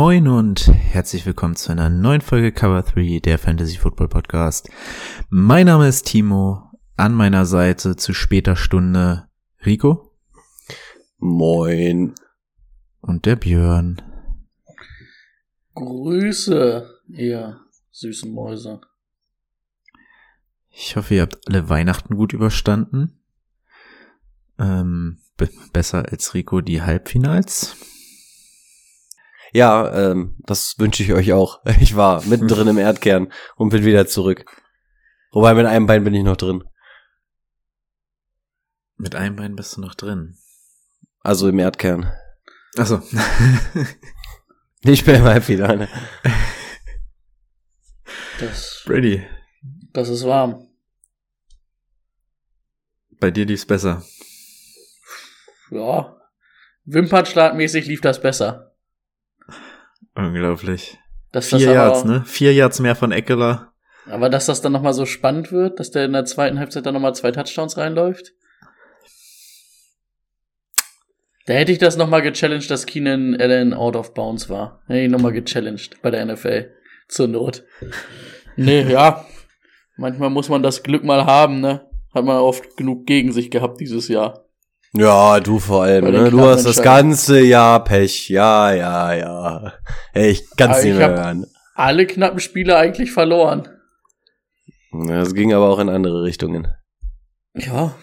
Moin und herzlich willkommen zu einer neuen Folge Cover 3 der Fantasy Football Podcast. Mein Name ist Timo, an meiner Seite zu später Stunde Rico Moin. und der Björn. Grüße, ihr süßen Mäuse. Ich hoffe, ihr habt alle Weihnachten gut überstanden. Ähm, be besser als Rico die Halbfinals. Ja, ähm, das wünsche ich euch auch. Ich war mittendrin im Erdkern und bin wieder zurück. Wobei mit einem Bein bin ich noch drin. Mit einem Bein bist du noch drin. Also im Erdkern. Achso. Ich bin im Halbfinale. Das, Brady, das ist warm. bei dir lief's besser. Ja. Wimpernschlagmäßig lief das besser. Unglaublich. Dass das Vier Yards, ne? Vier Yards mehr von Eckler. Aber dass das dann nochmal so spannend wird, dass der in der zweiten Halbzeit dann nochmal zwei Touchdowns reinläuft. Da hätte ich das nochmal gechallenged, dass Keenan Allen out of bounds war. Hätte ich nochmal gechallenged bei der NFL. Zur Not. Nee, ja. Manchmal muss man das Glück mal haben, ne? Hat man oft genug gegen sich gehabt dieses Jahr. Ja, du vor allem, ne? Du hast das ganze Jahr Pech. Ja, ja, ja. Ey, ich kann's nicht ich mehr hören. Alle knappen Spiele eigentlich verloren. Das ging aber auch in andere Richtungen. Ja.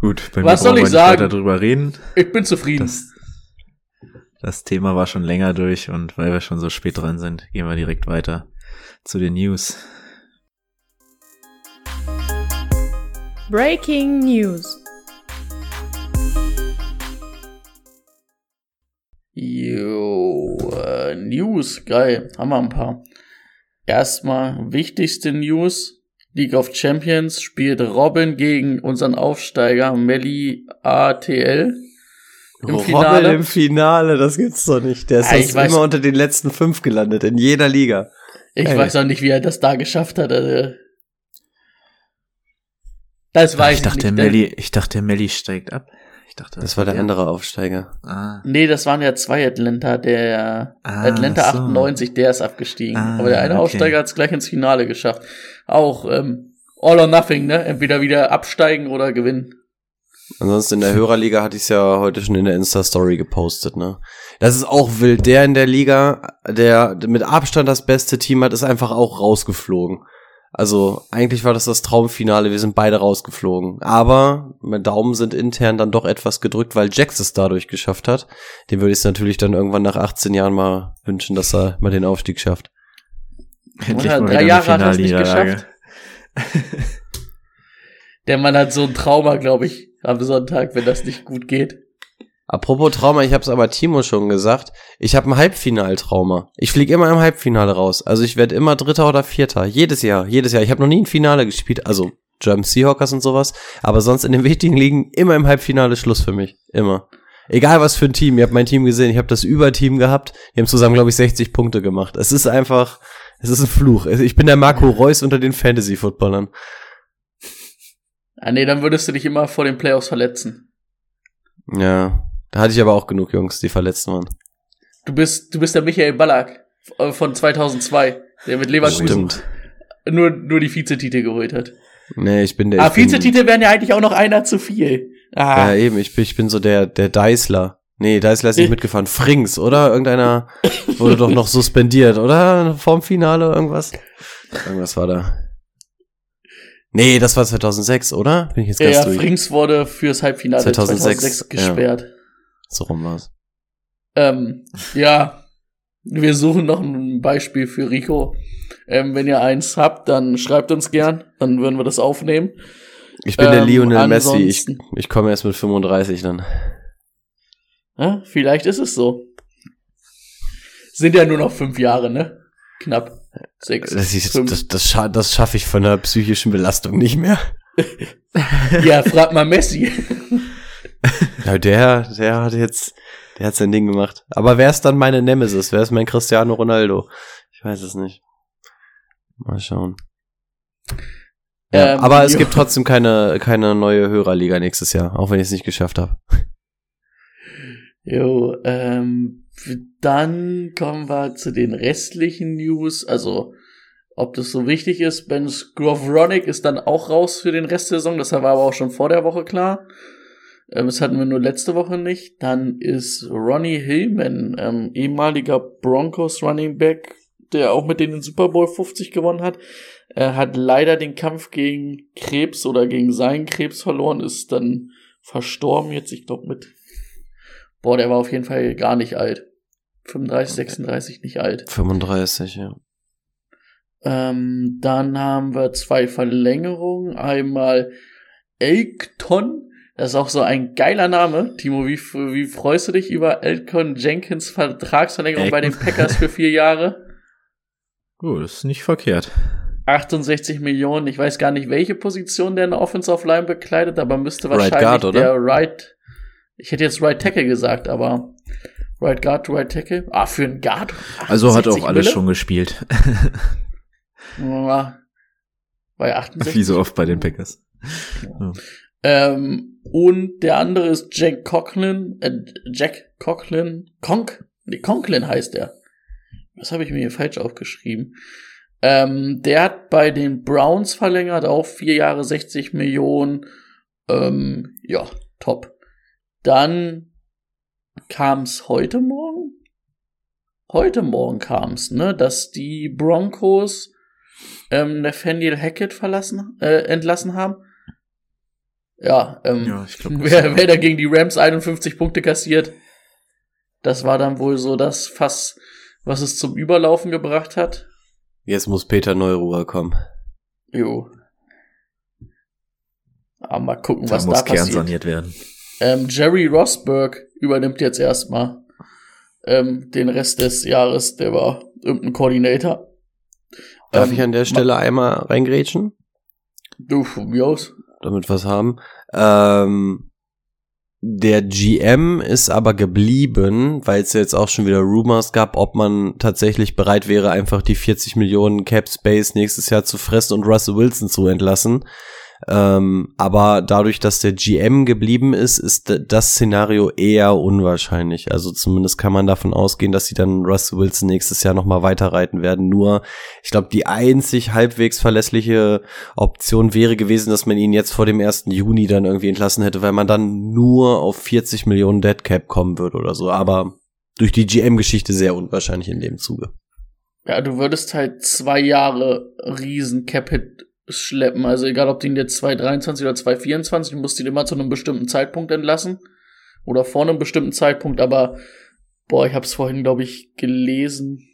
Gut, bei Was mir soll wir ich nicht sagen? weiter drüber reden. Ich bin zufrieden. Das, das Thema war schon länger durch und weil wir schon so spät dran sind, gehen wir direkt weiter zu den News. Breaking News. Jo, äh, News, geil, haben wir ein paar. Erstmal wichtigste News. League of Champions spielt Robin gegen unseren Aufsteiger Melly ATL im Robin Finale. im Finale, das gibt's doch nicht. Der ist Ja, ich sonst weiß- immer unter den letzten fünf gelandet, in jeder Liga. Ich Ey. weiß auch nicht, wie er das da geschafft hat. Also. Das weiß ich ich, dachte, nicht. der Melli, ich dachte, der Melli steigt ab. Ich dachte, Das war der andere Aufsteiger. Ah, Nee, das waren ja zwei Atlanta. Der Ah, Atlanta so. 98, der ist abgestiegen. Ah, Aber der eine okay. Aufsteiger hat es gleich ins Finale geschafft. Auch ähm, all or nothing, ne? Entweder wieder absteigen oder gewinnen. Ansonsten in der Hörerliga hatte ich es ja heute schon in der Insta-Story gepostet, ne? Das ist auch wild. Der in der Liga, der mit Abstand das beste Team hat, ist einfach auch rausgeflogen. Also eigentlich war das das Traumfinale, wir sind beide rausgeflogen. Aber meine Daumen sind intern dann doch etwas gedrückt, weil Jax es dadurch geschafft hat. Dem würde ich es natürlich dann irgendwann nach 18 Jahren mal wünschen, dass er mal den Aufstieg schafft. endlich Oder mal drei Jahre hat er es nicht geschafft. Der Mann hat so ein Trauma, glaube ich, am Sonntag, wenn das nicht gut geht. Apropos Trauma, ich habe es aber Timo schon gesagt. Ich habe ein Halbfinaltrauma. Ich fliege immer im Halbfinale raus. Also ich werde immer Dritter oder Vierter. Jedes Jahr, jedes Jahr. Ich habe noch nie ein Finale gespielt. Also German Seahawkers und sowas. Aber sonst in den wichtigen Ligen immer im Halbfinale Schluss für mich. Immer. Egal was für ein Team. Ihr habt mein Team gesehen. Ich habe das Überteam gehabt. Wir haben zusammen, glaube ich, 60 Punkte gemacht. Es ist einfach, es ist ein Fluch. Ich bin der Marco Reus unter den Fantasy-Footballern. Ah nee, dann würdest du dich immer vor den Playoffs verletzen. Ja. Da hatte ich aber auch genug Jungs, die verletzt waren. Du bist, du bist der Michael Ballack äh, von 2002, der mit Leverkusen Stimmt. nur, nur die Vizetitel geholt hat. Nee, ich bin der. Ah, Vizetitel wären ja eigentlich auch noch einer zu viel. Ah, Ja, eben, ich bin, ich bin so der, der Deisler. Nee, Deisler ist nicht mitgefahren. Frings, oder? Irgendeiner wurde doch noch suspendiert, oder? Vorm Finale irgendwas? Irgendwas war da. Nee, das war 2006, oder? Bin ich jetzt ganz ja, durch. Frings wurde fürs Halbfinale 2006, 2006, gesperrt. So rum war's. Ähm, ja, wir suchen noch ein Beispiel für Rico. Ähm, wenn ihr eins habt, dann schreibt uns gern, dann würden wir das aufnehmen. Ich bin der Ähm, Lionel Messi. Ich, ich komme erst mit 35 dann. Ja, vielleicht ist es so. Sind ja nur noch fünf Jahre, ne? Knapp. Sechs. Das, ist, fünf. das, das, scha das schaffe ich von der psychischen Belastung nicht mehr. Ja, frag mal Messi. Ja, der, der hat jetzt, der hat sein Ding gemacht. Aber wer ist dann meine Nemesis? Wer ist mein Cristiano Ronaldo? Ich weiß es nicht. Mal schauen. Ja, Ähm, aber es gibt trotzdem keine, keine neue Hörerliga nächstes Jahr, auch wenn ich es nicht geschafft habe. Jo, ähm, dann kommen wir zu den restlichen News. Also, ob das so wichtig ist, Ben Skowronik ist dann auch raus für den Rest der Saison. Das war aber auch schon vor der Woche klar. Ähm, das hatten wir nur letzte Woche nicht. Dann ist Ronnie Hillman, ähm, ehemaliger Broncos Running Back, der auch mit denen den Super Bowl 50 gewonnen hat. Er hat leider den Kampf gegen Krebs oder gegen seinen Krebs verloren, ist dann verstorben jetzt, ich glaube mit Boah, der war auf jeden Fall gar nicht alt. 35, 36 nicht alt. 35, ja. Ähm, dann haben wir zwei Verlängerungen. Einmal Elkton. Das ist auch so ein geiler Name. Timo, wie, wie freust du dich über Elkton Jenkins Vertragsverlängerung bei den Packers für vier Jahre? Gut, das ist nicht verkehrt. 68 Millionen. Ich weiß gar nicht, welche Position der in der Offensive Line bekleidet, aber müsste Right wahrscheinlich Guard, oder? der Right. Ich hätte jetzt Right Tackle gesagt, aber Right Guard, Right Tackle. Ah, für einen Guard. Also hat 68 auch alles Mille? schon gespielt. Ja, Bei 68. Wie so oft bei den Packers. Ähm, und der andere ist Jack Conklin, äh, Jack Conklin, Conk, nee, Conklin heißt er. Was habe ich mir hier falsch aufgeschrieben? Ähm, der hat bei den Browns verlängert, auch vier Jahre 60 Millionen. Ähm, ja, top. Dann kam's heute Morgen? Heute Morgen kam's, ne, dass die Broncos ähm, Nathaniel Hackett verlassen, äh, entlassen haben. Ja, ähm, Ja, ich glaub, wer, wer da gegen die Rams 51 Punkte kassiert, das war dann wohl so das Fass, was es zum Überlaufen gebracht hat. Jetzt muss Peter Neururer kommen. Jo. Aber mal gucken, Da was muss da Kern passiert. saniert werden. Ähm, Jerry Rosberg übernimmt jetzt erstmal ähm, den Rest des Jahres. Der war irgendein Koordinator. Darf Ähm, ich an der Stelle einmal reingrätschen? Du, von mir aus. Damit was haben. Ähm, der GM ist aber geblieben, weil es jetzt auch schon wieder Rumors gab, ob man tatsächlich bereit wäre, einfach die 40 Millionen Cap Space nächstes Jahr zu fressen und Russell Wilson zu entlassen. Ähm, aber dadurch, dass der GM geblieben ist, ist das Szenario eher unwahrscheinlich. Also zumindest kann man davon ausgehen, dass sie dann Russell Wilson nächstes Jahr nochmal weiterreiten werden. Nur, ich glaube, die einzig halbwegs verlässliche Option wäre gewesen, dass man ihn jetzt vor dem 1. Juni dann irgendwie entlassen hätte, weil man dann nur auf 40 Millionen Dead Cap kommen würde oder so. Aber durch die GM-Geschichte sehr unwahrscheinlich in dem Zuge. Ja, du würdest halt zwei Jahre riesen Cap-Hit schleppen. Also egal, ob du ihn jetzt 223 oder 224, du musst ihn immer zu einem bestimmten Zeitpunkt entlassen. Oder vor einem bestimmten Zeitpunkt, aber boah, ich hab's vorhin, glaube ich, gelesen.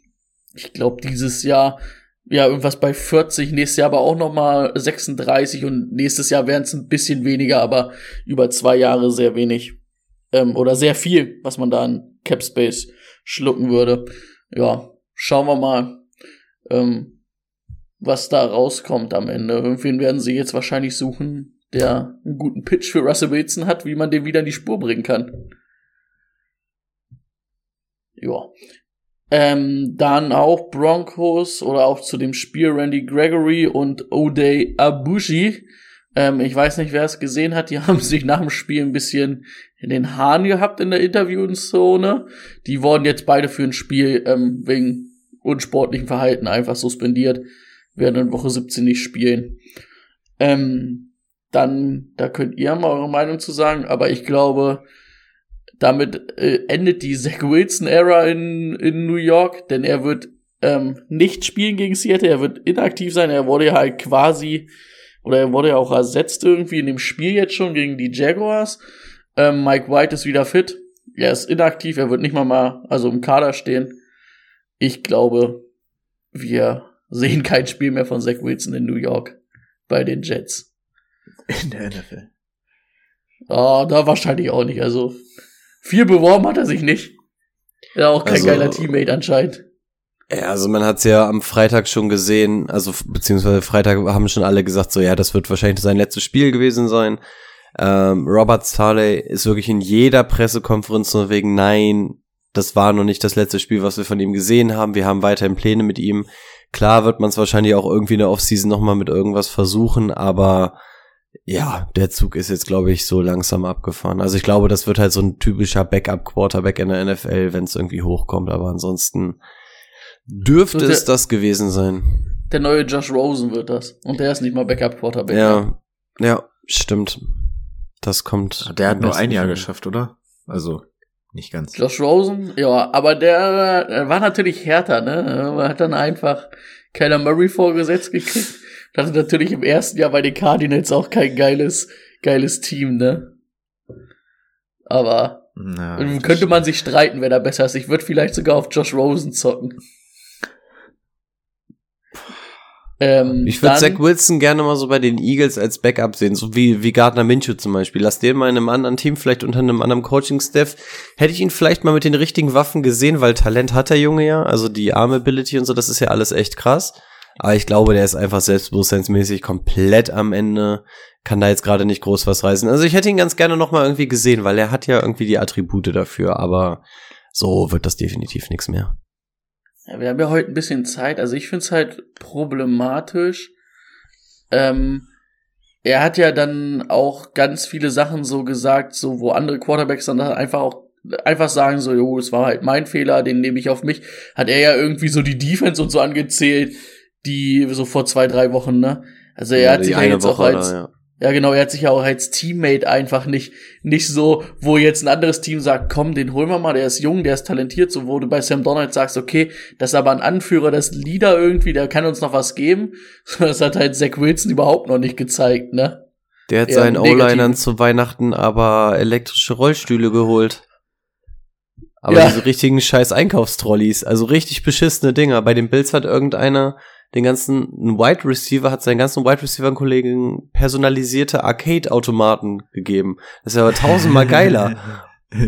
Ich glaube, dieses Jahr, ja, irgendwas bei 40, nächstes Jahr aber auch nochmal 36 und nächstes Jahr wären es ein bisschen weniger, aber über zwei Jahre sehr wenig. Ähm, oder sehr viel, was man da an Cap Space schlucken würde. Ja, schauen wir mal, ähm, was da rauskommt am Ende. Irgendwen werden sie jetzt wahrscheinlich suchen, der einen guten Pitch für Russell Wilson hat, wie man den wieder in die Spur bringen kann. Ja. Ähm, dann auch Broncos oder auch zu dem Spiel Randy Gregory und O'Day Abushi. Ähm, ich weiß nicht, wer es gesehen hat. Die haben sich nach dem Spiel ein bisschen in den Haaren gehabt in der Interviewzone. Die wurden jetzt beide für ein Spiel ähm, wegen unsportlichen Verhalten einfach suspendiert. Werden in Woche 17 nicht spielen. Ähm, dann, da könnt ihr mal eure Meinung zu sagen, aber ich glaube, damit äh, endet die Zach Wilson-Ära in, in New York, denn er wird ähm, nicht spielen gegen Seattle, er wird inaktiv sein, er wurde ja halt quasi, oder er wurde ja auch ersetzt irgendwie in dem Spiel jetzt schon gegen die Jaguars. Ähm, Mike White ist wieder fit, er ist inaktiv, er wird nicht mal mal, also im Kader stehen. Ich glaube, wir sehen kein Spiel mehr von Zach Wilson in New York bei den Jets. In der NFL. Ah, da wahrscheinlich auch nicht. Also viel beworben hat er sich nicht. Ja, auch kein Also- geiler Teammate anscheinend. Ja, also man hat's ja am Freitag schon gesehen, also beziehungsweise Freitag haben schon alle gesagt, so ja, das wird wahrscheinlich sein letztes Spiel gewesen sein. Ähm, Robert Starley ist wirklich in jeder Pressekonferenz nur wegen, nein, das war noch nicht das letzte Spiel, was wir von ihm gesehen haben. Wir haben weiterhin Pläne mit ihm. Klar wird man es wahrscheinlich auch irgendwie in der Offseason nochmal mit irgendwas versuchen, aber ja, der Zug ist jetzt, glaube ich, so langsam abgefahren. Also ich glaube, das wird halt so ein typischer Backup-Quarterback in der NFL, wenn es irgendwie hochkommt, aber ansonsten dürfte der- es das gewesen sein. Der neue Josh Rosen wird das. Und der ist nicht mal Backup-Quarterback. Ja, ja, stimmt. Das kommt. Der hat nur ein Jahr geschafft, oder? Also, nicht ganz. Josh Rosen, ja, aber der, der war natürlich härter, ne? Er hat dann einfach Kyler Murray vorgesetzt gekriegt. Hatte natürlich im ersten Jahr bei den Cardinals auch kein geiles, geiles Team, ne? Aber Na, könnte man sich streiten, wer da besser ist. Ich würde vielleicht sogar auf Josh Rosen zocken. Ähm, Ich würde Zach Wilson gerne mal so bei den Eagles als Backup sehen, so wie, wie Gardner Minshew zum Beispiel. Lass den mal in einem anderen Team, vielleicht unter einem anderen Coaching-Staff. Hätte ich ihn vielleicht mal mit den richtigen Waffen gesehen, weil Talent hat der Junge ja, also die Arm-Ability und so, das ist ja alles echt krass. Aber ich glaube, der ist einfach selbstbewusstseinsmäßig komplett am Ende, kann da jetzt gerade nicht groß was reißen. Also ich hätte ihn ganz gerne noch mal irgendwie gesehen, weil er hat ja irgendwie die Attribute dafür, aber so wird das definitiv nichts mehr. Ja, wir haben ja heute ein bisschen Zeit. Also ich finde es halt problematisch. Ähm, er hat ja dann auch ganz viele Sachen so gesagt, so wo andere Quarterbacks dann einfach auch einfach sagen so, jo, es war halt mein Fehler, den nehme ich auf mich. Hat er ja irgendwie so die Defense und so angezählt, die so vor zwei, drei Wochen, ne? Also er hat die sich ja jetzt auch Woche als, da, ja. Ja, genau, er hat sich ja auch als Teammate einfach nicht, nicht so, wo jetzt ein anderes Team sagt, komm, den holen wir mal, der ist jung, der ist talentiert, so wo du bei Sam Donald sagst, okay, das ist aber ein Anführer, das ist ein Leader irgendwie, der kann uns noch was geben. Das hat halt Zach Wilson überhaupt noch nicht gezeigt, ne? Der hat eher seinen. O-Linern zu Weihnachten aber elektrische Rollstühle geholt. Aber Ja. diese richtigen scheiß Einkaufstrolleys, also richtig beschissene Dinger. Bei den Bills hat irgendeiner den ganzen, ein Wide Receiver hat seinen ganzen Wide Receiver Kollegen personalisierte Arcade-Automaten gegeben. Das ist aber tausendmal geiler.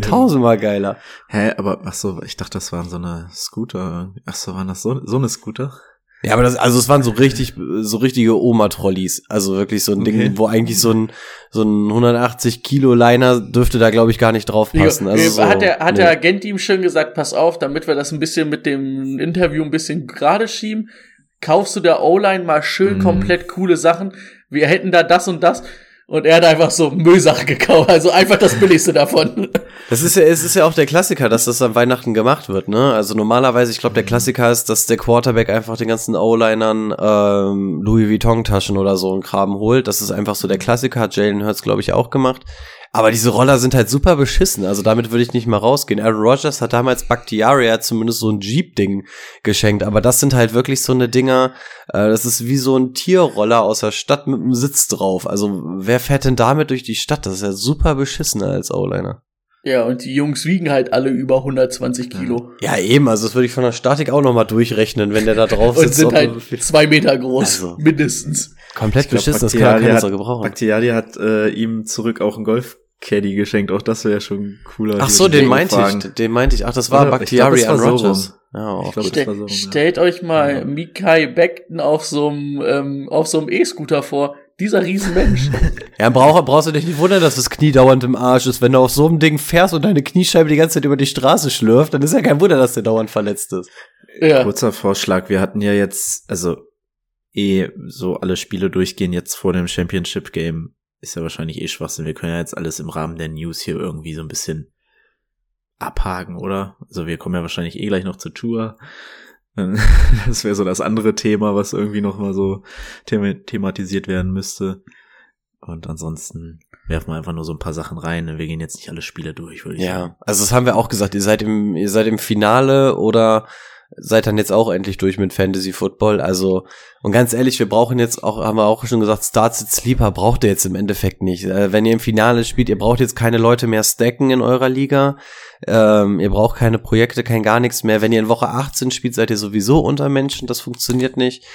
tausendmal geiler. Hä, aber ach so, ich dachte, das waren so eine Scooter. Ach so, waren das so, so eine Scooter? Ja, aber das, also es waren so richtig, so richtige Oma-Trolleys. Also wirklich so ein Okay. Ding, wo eigentlich so ein, so ein 180 Kilo Liner dürfte da, glaube ich, gar nicht drauf passen. Also Äh, so, hat der, hat nee. der Agent ihm schön gesagt, pass auf, damit wir das ein bisschen mit dem Interview ein bisschen gerade schieben, kaufst du der O-Line mal schön Mhm. komplett coole Sachen. Wir hätten da das und das. Und er hat einfach so Müllsachen gekauft, also einfach das Billigste davon. Das ist ja, es ist ja auch der Klassiker, dass das an Weihnachten gemacht wird, ne? Also normalerweise, ich glaube, der Klassiker ist, dass der Quarterback einfach den ganzen O-Linern ähm, Louis Vuitton-Taschen oder so einen Kram holt. Das ist einfach so der Klassiker, hat Jalen Hurts, glaube ich, auch gemacht. Aber diese Roller sind halt super beschissen, also damit würde ich nicht mal rausgehen. Aaron Rodgers hat damals Bakhtiari hat zumindest so ein Jeep-Ding geschenkt, aber das sind halt wirklich so eine Dinger, äh, das ist wie so ein Tierroller aus der Stadt mit einem Sitz drauf. Also wer fährt denn damit durch die Stadt? Das ist ja super beschissen als O-Liner. Ja, und die Jungs wiegen halt alle über 120 Kilo. Ja, eben, also das würde ich von der Statik auch nochmal durchrechnen, wenn der da drauf Und sitzt. sind ob halt er zwei Meter groß, Also. mindestens. komplett beschissen, das kann ja keiner hat- so gebrauchen. Bakhtiari hat äh, ihm zurück auch einen Golf-Caddy geschenkt. Auch das wäre schon cooler. Ach so, den meinte ich, den meinte ich. Ach, das war Bakhtiari an rum. Ja, auch Ich glaub, war so rum, ja. Stellt euch mal Ja. Mikai Beckton auf so einem ähm, auf so einem E-Scooter vor. Dieser Riesenmensch. Ja, brauch, brauchst du dich nicht wundern, dass das Knie dauernd im Arsch ist. Wenn du auf so einem Ding fährst und deine Kniescheibe die ganze Zeit über die Straße schlürft, dann ist ja kein Wunder, dass der dauernd verletzt ist. ja. Kurzer Vorschlag, wir hatten ja jetzt, also eh so alle Spiele durchgehen jetzt vor dem Championship Game. Ist ja wahrscheinlich eh Schwachsinn. Wir können ja jetzt alles im Rahmen der News hier irgendwie so ein bisschen abhaken, oder? Also wir kommen ja wahrscheinlich eh gleich noch zur Tour. Das wäre so das andere Thema, was irgendwie noch mal so thema thematisiert werden müsste. Und ansonsten werfen wir einfach nur so ein paar Sachen rein. Wir gehen jetzt nicht alle Spiele durch, würde ich sagen. Ja, also das haben wir auch gesagt. Ihr seid im, ihr seid im Finale oder seid dann jetzt auch endlich durch mit Fantasy Football. Also, und ganz ehrlich, wir brauchen jetzt auch, haben wir auch schon gesagt, Starts at Sleeper braucht ihr jetzt im Endeffekt nicht. Äh, wenn ihr im Finale spielt, ihr braucht jetzt keine Leute mehr stacken in eurer Liga. Ähm, ihr braucht keine Projekte, kein gar nichts mehr. Wenn ihr in Woche 18 spielt, seid ihr sowieso unter Menschen. Das funktioniert nicht.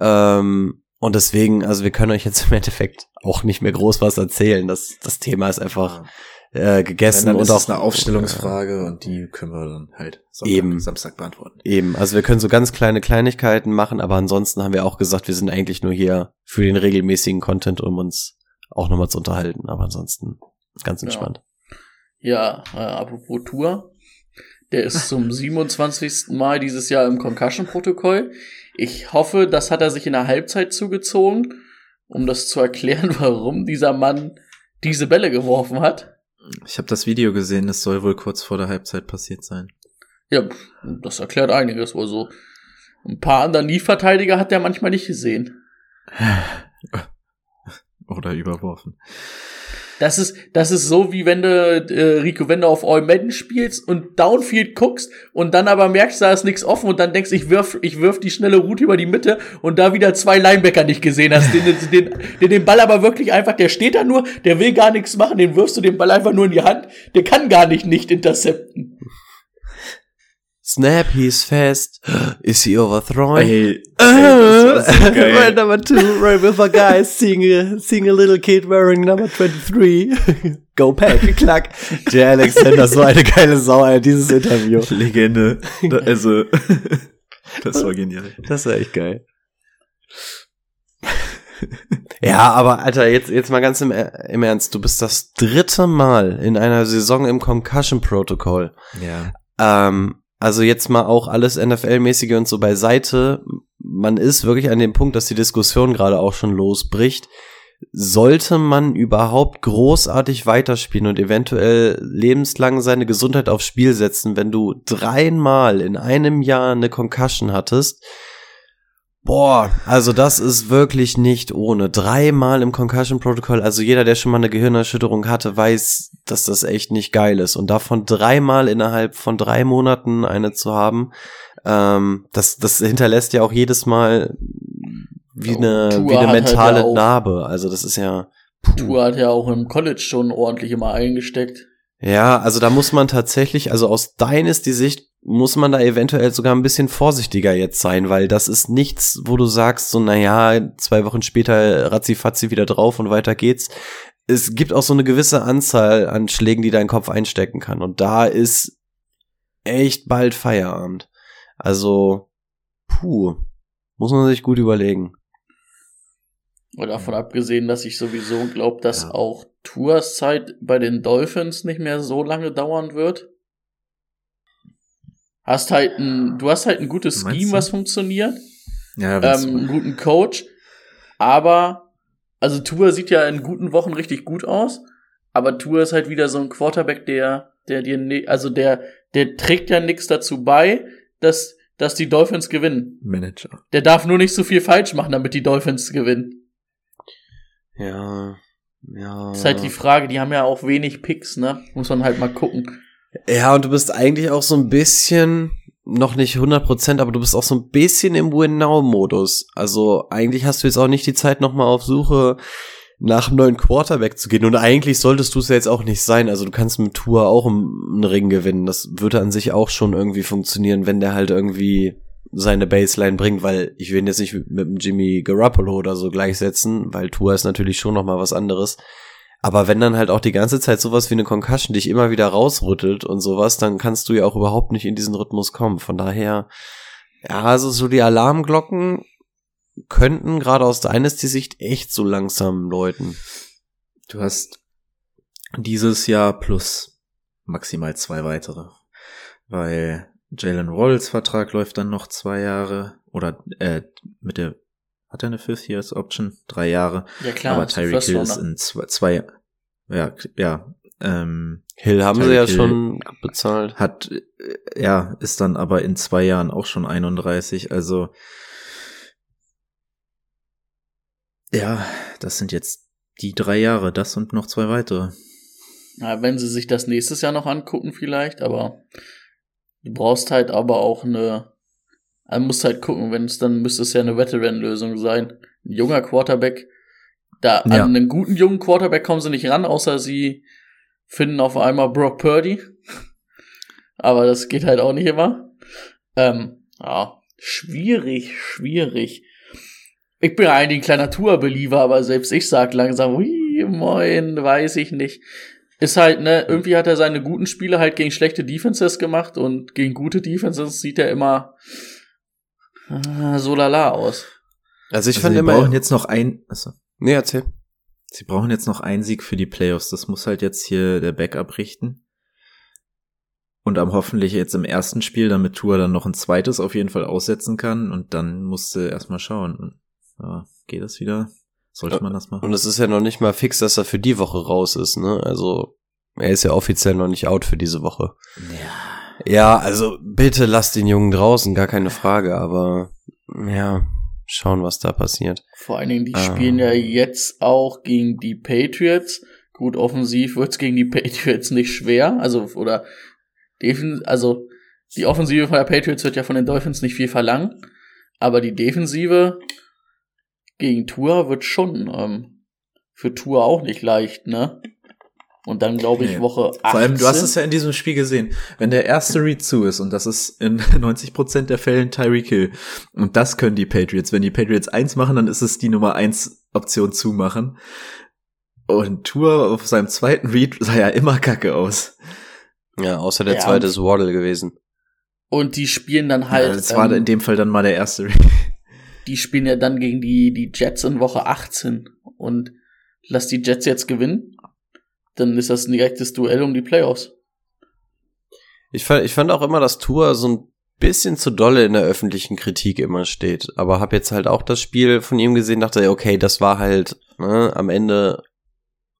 Ähm, und deswegen, also wir können euch jetzt im Endeffekt auch nicht mehr groß was erzählen. Das, das Thema ist einfach, äh, gegessen dann und ist auch es eine Aufstellungsfrage und die können wir dann halt Sonntag, Eben. Samstag beantworten. Eben, also wir können so ganz kleine Kleinigkeiten machen, aber ansonsten haben wir auch gesagt, wir sind eigentlich nur hier für den regelmäßigen Content, um uns auch nochmal zu unterhalten. Aber ansonsten ganz Ja. entspannt. Ja, äh, apropos Tour. Der ist zum 27. Mal dieses Jahr im Concussion-Protokoll. Ich hoffe, das hat er sich in der Halbzeit zugezogen, um das zu erklären, warum dieser Mann diese Bälle geworfen hat. Ich habe das Video gesehen, es soll wohl kurz vor der Halbzeit passiert sein. Ja, das erklärt einiges. Also ein paar andere Nie-Verteidiger hat er manchmal nicht gesehen. Oder überworfen. Das ist, das ist so, wie wenn du, äh, Rico, wenn du auf All Madden spielst und Downfield guckst und dann aber merkst, da ist nichts offen und dann denkst, ich wirf, ich wirf die schnelle Route über die Mitte und da wieder zwei Linebacker nicht gesehen hast, den, den, den, den, Ball aber wirklich einfach, der steht da nur, der will gar nichts machen, den wirfst du den Ball einfach nur in die Hand, der kann gar nicht nicht intercepten. Snap, he's fast. Is he overthrown? Ey, ey, right number two, right with a guy seeing a, seeing a little kid wearing number 23. Go pack, klack. Jay Alexander, so eine geile Sau, ey, dieses Interview. Legende. Da, also, das war genial. Das war echt geil. Ja, aber Alter, jetzt, jetzt mal ganz im, im Ernst. Du bist das dritte Mal in einer Saison im Concussion Protocol. Ja. Ähm, also jetzt mal auch alles NFL-mäßige und so beiseite. Man ist wirklich an dem Punkt, dass die Diskussion gerade auch schon losbricht. Sollte man überhaupt großartig weiterspielen und eventuell lebenslang seine Gesundheit aufs Spiel setzen, wenn du dreimal in einem Jahr eine Concussion hattest? Boah, also das ist wirklich nicht ohne. Dreimal im Concussion Protocol, also jeder, der schon mal eine Gehirnerschütterung hatte, weiß, dass das echt nicht geil ist. Und davon dreimal innerhalb von drei Monaten eine zu haben, ähm, das, das hinterlässt ja auch jedes Mal wie eine, wie eine halt mentale ja auch- Narbe. Also das ist ja. puh. Tour hat ja auch im College schon ordentlich immer eingesteckt. Ja, also da muss man tatsächlich, also aus Dynasty-Sicht muss man da eventuell sogar ein bisschen vorsichtiger jetzt sein, weil das ist nichts, wo du sagst, so, naja, zwei Wochen später ratzifatzi wieder drauf und weiter geht's. Es gibt auch so eine gewisse Anzahl an Schlägen, die dein Kopf einstecken kann. Und da ist echt bald Feierabend. Also, puh, muss man sich gut überlegen. Und davon abgesehen, dass ich sowieso glaube, dass Ja. auch Tours Zeit bei den Dolphins nicht mehr so lange dauern wird. Hast halt ein, du hast halt ein gutes Meinst Scheme, du? was funktioniert, Ja, ähm, einen guten Coach, aber, also Tour sieht ja in guten Wochen richtig gut aus, aber Tour ist halt wieder so ein Quarterback, der, der dir, ni- also der, der trägt ja nichts dazu bei, dass, dass die Dolphins gewinnen. Manager. Der darf nur nicht so viel falsch machen, damit die Dolphins gewinnen. Ja, ja. Das ist halt die Frage, die haben ja auch wenig Picks, ne? Muss man halt mal gucken. Ja, und du bist eigentlich auch so ein bisschen, noch nicht 100%, aber du bist auch so ein bisschen im Win-Now-Modus. Also eigentlich hast du jetzt auch nicht die Zeit, nochmal auf Suche nach einem neuen Quarterback zu gehen. Und eigentlich solltest du es ja jetzt auch nicht sein. Also du kannst mit Tour auch einen Ring gewinnen. Das würde an sich auch schon irgendwie funktionieren, wenn der halt irgendwie seine Baseline bringt, weil ich will ihn jetzt nicht mit dem Jimmy Garoppolo oder so gleichsetzen, weil Tour ist natürlich schon nochmal was anderes. Aber wenn dann halt auch die ganze Zeit sowas wie eine Concussion dich immer wieder rausrüttelt und sowas, dann kannst du ja auch überhaupt nicht in diesen Rhythmus kommen. Von daher, ja, also so die Alarmglocken könnten gerade aus Dynasty-Sicht echt so langsam läuten. Du hast dieses Jahr plus maximal zwei weitere. Weil Jalen Rolls Vertrag läuft dann noch zwei Jahre. Oder äh, mit der hat er eine Fifth Years Option? Drei Jahre. Ja klar, Aber Tyreek Hill ist in zwei, zwei ja, ja, ähm, Hill haben sie ja Tyreek Hill schon bezahlt. hat, äh, ja, ist dann aber in zwei Jahren auch schon 31, also, ja, das sind jetzt die drei Jahre, das und noch zwei weitere. Ja, wenn sie sich das nächstes Jahr noch angucken vielleicht, aber du brauchst halt aber auch eine, also musst halt gucken, wenn es dann müsste es ja eine Veteran-Lösung sein. Ein junger Quarterback, da Ja. an einen guten jungen Quarterback kommen sie nicht ran, außer sie finden auf einmal Brock Purdy. aber das geht halt auch nicht immer. Ähm, ja, schwierig, schwierig. Ich bin ja eigentlich ein kleiner Tour-Believer, aber selbst ich sag langsam, hui, moin, weiß ich nicht. ist halt, ne, irgendwie hat er seine guten Spiele halt gegen schlechte Defenses gemacht und gegen gute Defenses sieht er immer äh, so lala aus. Also ich Also fand sie immer. brauchen jetzt noch ein, achso. nee, erzähl. Sie brauchen jetzt noch einen Sieg für die Playoffs. Das muss halt jetzt hier der Backup richten. Und am hoffentlich jetzt im ersten Spiel, damit Tour dann noch ein zweites auf jeden Fall aussetzen kann. Und dann musste erstmal schauen. Ja, geht das wieder? Sollte man das machen? Und es ist ja noch nicht mal fix, dass er für die Woche raus ist, ne? Also, er ist ja offiziell noch nicht out für diese Woche. Ja. Ja, also bitte lasst den Jungen draußen, gar keine Frage, aber ja, schauen, was da passiert. Vor allen Dingen, die Ah. spielen ja jetzt auch gegen die Patriots. Gut, offensiv wird's gegen die Patriots nicht schwer. Also, oder also die Offensive von der Patriots wird ja von den Dolphins nicht viel verlangen. Aber die Defensive gegen Tour wird schon ähm, für Tour auch nicht leicht, ne? Und dann glaube ich Nee. Woche 18. Vor allem, du hast es ja in diesem Spiel gesehen. Wenn der erste Read zu ist, und das ist in 90% der Fällen Tyreek Hill, und das können die Patriots. Wenn die Patriots eins machen, dann ist es die Nummer eins Option zumachen. Und Tour auf seinem zweiten Read sah ja immer kacke aus. Ja, außer der Ja, zweite ist Waddle gewesen. Und die spielen dann halt. ja, das war ähm, in dem Fall dann mal der erste Read. Die spielen ja dann gegen die, die Jets in Woche 18. Und lass die Jets jetzt gewinnen, dann ist das ein direktes Duell um die Playoffs. Ich fand, ich fand auch immer, dass Tour so ein bisschen zu dolle in der öffentlichen Kritik immer steht. Aber habe jetzt halt auch das Spiel von ihm gesehen, dachte, okay, das war halt ne, am Ende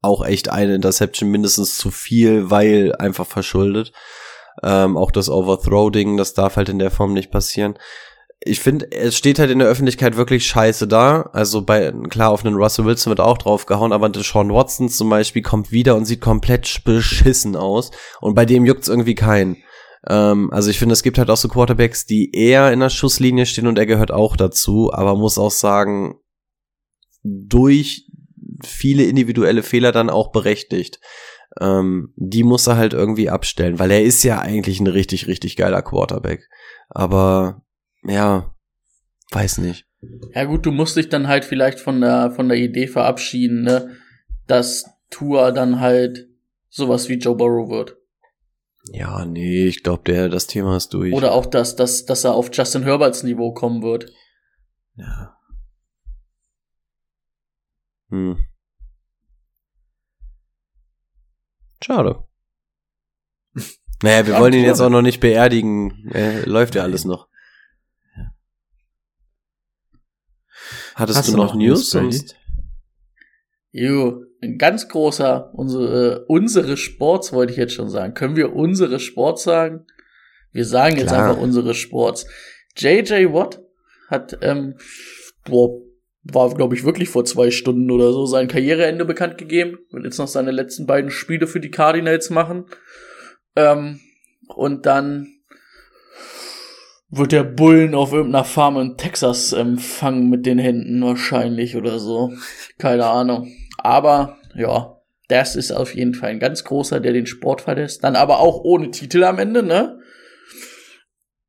auch echt eine Interception mindestens zu viel, weil einfach verschuldet. Ähm, auch das Overthrow-Ding, das darf halt in der Form nicht passieren. Ich finde, es steht halt in der Öffentlichkeit wirklich scheiße da. Also bei, klar, auf einen Russell Wilson wird auch draufgehauen, aber Deshaun Watson zum Beispiel kommt wieder und sieht komplett beschissen aus. Und bei dem juckt's irgendwie keinen. Ähm, also ich finde, es gibt halt auch so Quarterbacks, die eher in der Schusslinie stehen und er gehört auch dazu, aber muss auch sagen, durch viele individuelle Fehler dann auch berechtigt. Ähm, die muss er halt irgendwie abstellen, weil er ist ja eigentlich ein richtig, richtig geiler Quarterback. Aber ja, weiß nicht. Ja gut, du musst dich dann halt vielleicht von der, von der Idee verabschieden, ne, dass Tua dann halt sowas wie Joe Burrow wird. Ja, nee, ich glaube, der das Thema ist durch. Oder auch, dass, dass, dass er auf Justin Herberts Niveau kommen wird. Ja. Hm. Schade. Naja, wir wollen ihn jetzt auch noch nicht beerdigen. Äh, läuft ja alles noch. Hattest Hast du noch News? Brady? Sonst? Jo, ein ganz großer, unsere, äh, unsere Sports wollte ich jetzt schon sagen. Können wir unsere Sports sagen? Wir sagen jetzt Klar. einfach unsere Sports. JJ Watt hat, ähm, boah, war, glaube ich, wirklich vor zwei Stunden oder so sein Karriereende bekannt gegeben. Wird jetzt noch seine letzten beiden Spiele für die Cardinals machen. Ähm, und dann wird der Bullen auf irgendeiner Farm in Texas empfangen mit den Händen wahrscheinlich oder so. Keine Ahnung. Aber ja, das ist auf jeden Fall ein ganz großer, der den Sport verlässt. Dann aber auch ohne Titel am Ende, ne?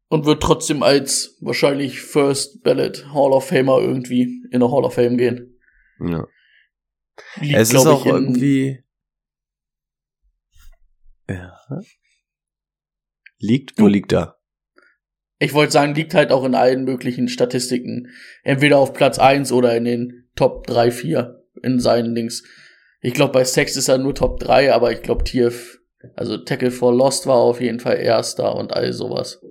Und wird trotzdem als wahrscheinlich First Ballot Hall of Famer irgendwie in der Hall of Fame gehen. Ja. Liegt, Es ist auch irgendwie. Ja. Liegt? Wo liegt er? Ich wollte sagen, liegt halt auch in allen möglichen Statistiken. Entweder auf Platz 1 oder in den Top 3, 4 in seinen Links. Ich glaube, bei Sex ist er nur Top 3, aber ich glaube, TF, also Tackle for Lost war auf jeden Fall Erster und all sowas.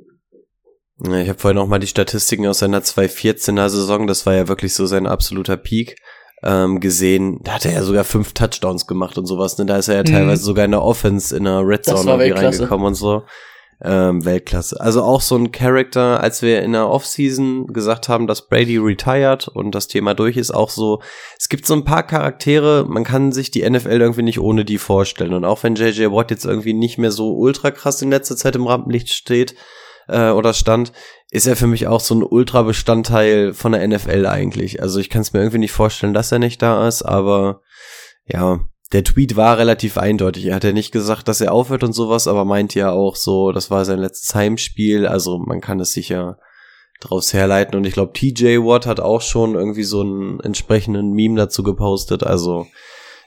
Ich habe vorhin noch mal die Statistiken aus seiner 2014er Saison, das war ja wirklich so sein absoluter Peak, ähm, gesehen. Da hat er ja sogar fünf Touchdowns gemacht und sowas. Ne? Da ist er ja Mhm. teilweise sogar in der Offense, in der Red Zone reingekommen und so. Ähm, Weltklasse. Also auch so ein Charakter, als wir in der Offseason gesagt haben, dass Brady retired und das Thema durch ist, auch so, es gibt so ein paar Charaktere, man kann sich die NFL irgendwie nicht ohne die vorstellen. Und auch wenn JJ Watt jetzt irgendwie nicht mehr so ultra krass in letzter Zeit im Rampenlicht steht, äh, oder stand, ist er für mich auch so ein Ultra-Bestandteil von der NFL eigentlich. Also ich kann es mir irgendwie nicht vorstellen, dass er nicht da ist, aber ja, der Tweet war relativ eindeutig. Er hat ja nicht gesagt, dass er aufhört und sowas, aber meint ja auch so, das war sein letztes Heimspiel, also man kann es sicher draus herleiten und ich glaube TJ Watt hat auch schon irgendwie so einen entsprechenden Meme dazu gepostet, also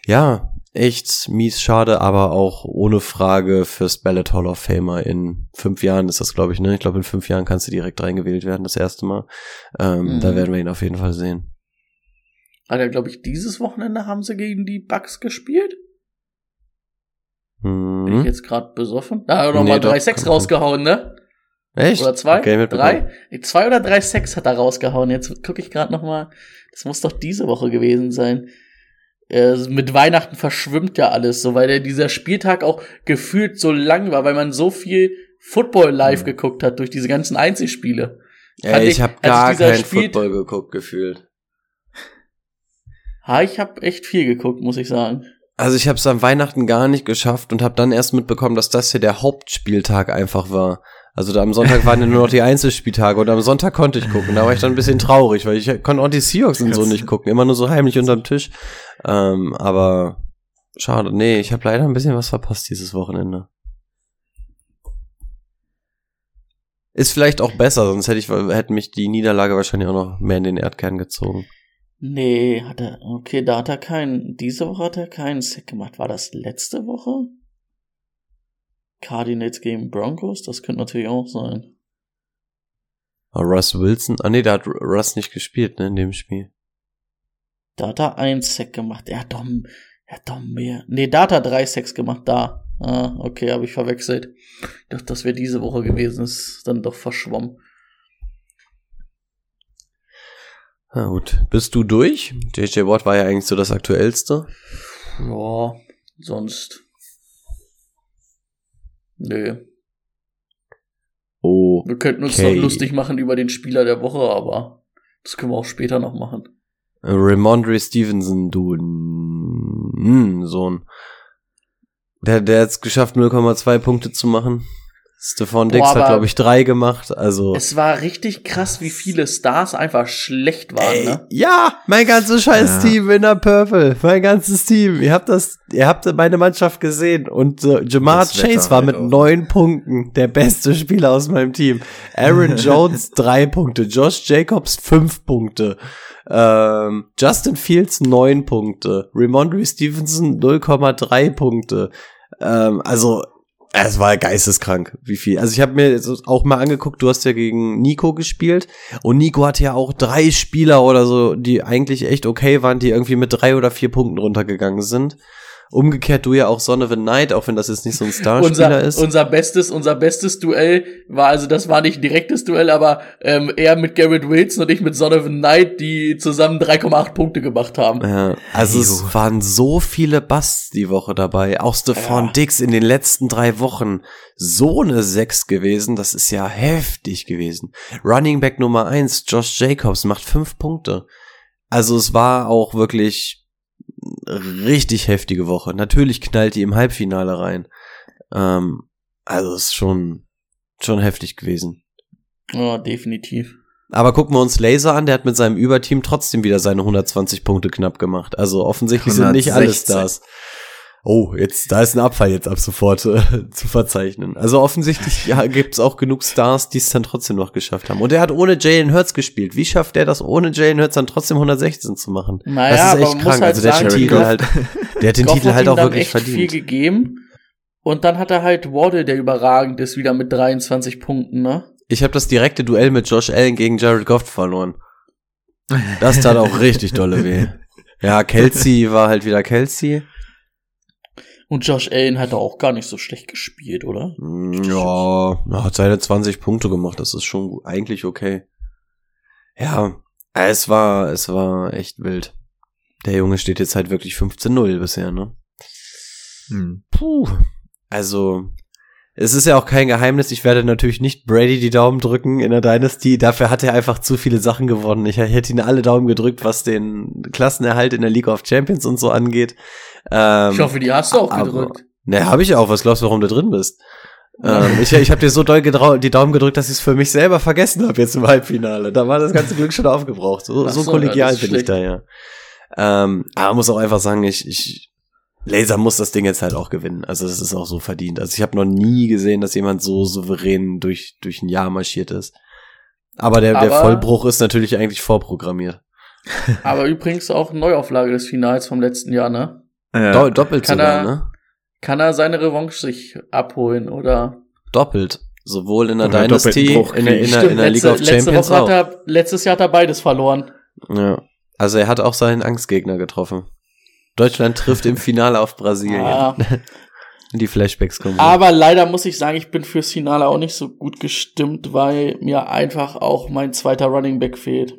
ja, echt mies schade, aber auch ohne Frage fürs Ballot Hall of Famer in fünf Jahren ist das, glaube ich, ne? Ich glaube, in fünf Jahren kannst du direkt reingewählt werden, das erste Mal. Ähm, Mhm. Da werden wir ihn auf jeden Fall sehen. Hat er, glaube ich, dieses Wochenende haben sie gegen die Bucks gespielt? Bin ich Mhm. jetzt gerade besoffen? Da hat er noch Nee, mal doch, drei Sex kann- rausgehauen, ne? Echt? Oder zwei? Okay, drei? Zwei oder drei Sex hat er rausgehauen. Jetzt gucke ich gerade noch mal. Das muss doch diese Woche gewesen sein. Äh, mit Weihnachten verschwimmt ja alles so, weil der dieser Spieltag auch gefühlt so lang war, weil man so viel Football live geguckt hat durch diese ganzen Einzelspiele. Fand Ey, ich habe gar kein Spiel- Football geguckt, gefühlt. Ha, ich habe echt viel geguckt, muss ich sagen. Also ich habe es an Weihnachten gar nicht geschafft und habe dann erst mitbekommen, dass das hier der Hauptspieltag einfach war. Also da am Sonntag waren ja nur noch die Einzelspieltage und am Sonntag konnte ich gucken. Da war ich dann ein bisschen traurig, weil ich konnte auch die Seahawks und so nicht gucken, immer nur so heimlich unterm Tisch. Ähm, aber schade, nee, ich habe leider ein bisschen was verpasst dieses Wochenende. Ist vielleicht auch besser, sonst hätte ich hätte mich die Niederlage wahrscheinlich auch noch mehr in den Erdkern gezogen. Nee, hat er, okay, da hat er keinen, diese Woche hat er keinen Sack gemacht. War das letzte Woche? Cardinals gegen Broncos? Das könnte natürlich auch sein. Aber Russ Wilson, ah nee, da hat Russ nicht gespielt, ne, in dem Spiel. Da hat er einen Sack gemacht. Er hat doch, er hat doch mehr. Nee, da hat er drei Sacks gemacht, da. Ah, okay, habe ich verwechselt. Ich dachte, das wäre diese Woche gewesen. Ist dann doch verschwommen. Na gut, bist du durch? JJ Watt war ja eigentlich so das aktuellste. Ja, sonst. Nö. Oh, Wir könnten uns Okay. noch lustig machen über den Spieler der Woche, aber das können wir auch später noch machen. Ramondre Stevenson, du mm, Sohn. Der, der hat es geschafft, 0,2 Punkte zu machen. Stefan Dix hat, glaube ich, drei gemacht. Also. Es war richtig krass, wie viele Stars einfach schlecht waren, Ey, ne? ja, mein ganzes scheiß Ja. Team in der Purple, mein ganzes Team. Ihr habt das, ihr habt meine Mannschaft gesehen und äh, Jamar Das Wetter Chase war halt mit auch. neun Punkten der beste Spieler aus meinem Team. Aaron Jones drei Punkte, Josh Jacobs fünf Punkte, ähm, Justin Fields neun Punkte, Ramondre Stevenson 0,3 Punkte. Ähm, also es war geisteskrank, wie viel. Also ich habe mir jetzt auch mal angeguckt, du hast ja gegen Nico gespielt und Nico hatte ja auch drei Spieler oder so, die eigentlich echt okay waren, die irgendwie mit drei oder vier Punkten runtergegangen sind. Umgekehrt du ja auch Son of a Knight, auch wenn das jetzt nicht so ein Starspieler Unser, ist. unser bestes, unser bestes Duell war, also das war nicht ein direktes Duell, aber ähm, er mit Garrett Wilson und ich mit Son of a Knight, die zusammen 3,8 Punkte gemacht haben. Ja, also es Jo. waren so viele Busts die Woche dabei. Auch Stephon Ja. Dix in den letzten drei Wochen so eine Sechs gewesen. Das ist ja heftig gewesen. Running Back Nummer eins, Josh Jacobs, macht fünf Punkte. Also es war auch wirklich richtig heftige Woche. Natürlich knallt die im Halbfinale rein. Ähm, also ist schon, schon heftig gewesen. Ja, definitiv. Aber gucken wir uns Laser an, der hat mit seinem Überteam trotzdem wieder seine 120 Punkte knapp gemacht. Also offensichtlich sind nicht alle 116. Stars. Oh, jetzt, da ist ein Abfall jetzt ab sofort äh, zu verzeichnen. Also offensichtlich ja, gibt's auch genug Stars, die es dann trotzdem noch geschafft haben. Und er hat ohne Jalen Hurts gespielt. Wie schafft er das, ohne Jalen Hurts dann trotzdem 116 zu machen? Naja, das ist echt krank. halt also der hat sagen, den Titel Goff- halt, der hat den Goff Titel halt auch wirklich echt viel verdient. gegeben. Und dann hat er halt Waddle, der überragend ist, wieder mit 23 Punkten, ne? Ich habe das direkte Duell mit Josh Allen gegen Jared Goff verloren. Das tat auch richtig dolle weh. Ja, Kelsey war halt wieder Kelsey. Und Josh Allen hat auch gar nicht so schlecht gespielt, oder? Mm, Ja, er hat seine 20 Punkte gemacht. Das ist schon eigentlich okay. Ja, es war, es war echt wild. Der Junge steht jetzt halt wirklich 15-0 bisher, ne? Hm. Puh. Also, es ist ja auch kein Geheimnis. Ich werde natürlich nicht Brady die Daumen drücken in der Dynasty. Dafür hat er einfach zu viele Sachen gewonnen. Ich hätte ihn alle Daumen gedrückt, was den Klassenerhalt in der League of Champions und so angeht. Ähm, Ich hoffe, die hast du auch aber- gedrückt. Ne, habe ich auch. Was glaubst du, warum du drin bist? ähm, ich ich habe dir so doll die Daumen gedrückt, dass ich es für mich selber vergessen habe jetzt im Halbfinale. Da war das ganze Glück schon aufgebraucht. So, so so, kollegial ja, bin ich schlecht. da ja. Ähm, aber muss auch einfach sagen, ich, ich Laser muss das Ding jetzt halt auch gewinnen. Also das ist auch so verdient. Also ich habe noch nie gesehen, dass jemand so souverän durch durch ein Jahr marschiert ist. Aber der, der Aber- Vollbruch ist natürlich eigentlich vorprogrammiert. Aber übrigens auch Neuauflage des Finals vom letzten Jahr, ne? Ja. Do doppelt Kann sogar, er- ne? Kann er seine Revanche sich abholen oder? Doppelt. Sowohl in der Oder Dynasty, in der, in der, Stimmt, in der League letzte, of letzte Champions Woche auch. hat er, letztes Jahr hat er beides verloren. Ja. Also er hat auch seinen Angstgegner getroffen. Deutschland trifft im Finale auf Brasilien. Ah. Die Flashbacks kommen. Aber leider muss ich sagen, ich bin fürs Finale auch nicht so gut gestimmt, weil mir einfach auch mein zweiter Running Back fehlt.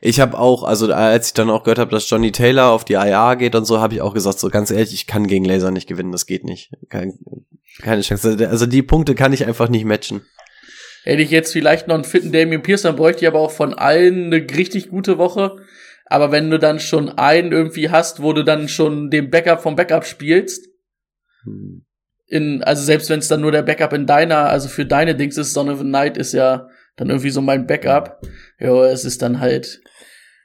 Ich habe auch, also als ich dann auch gehört habe, dass Johnny Taylor auf die IA geht und so, habe ich auch gesagt, so ganz ehrlich, ich kann gegen Laser nicht gewinnen, das geht nicht. Kein, keine Chance. Also die Punkte kann ich einfach nicht matchen. Hätte ich jetzt vielleicht noch einen fitten Damian Pierce, dann bräuchte ich aber auch von allen eine richtig gute Woche. Aber wenn du dann schon einen irgendwie hast, wo du dann schon den Backup vom Backup spielst, Hm. in, also selbst wenn es dann nur der Backup in deiner, also für deine Dings ist, Son of a Night ist ja dann irgendwie so mein Backup. Ja, es ist dann halt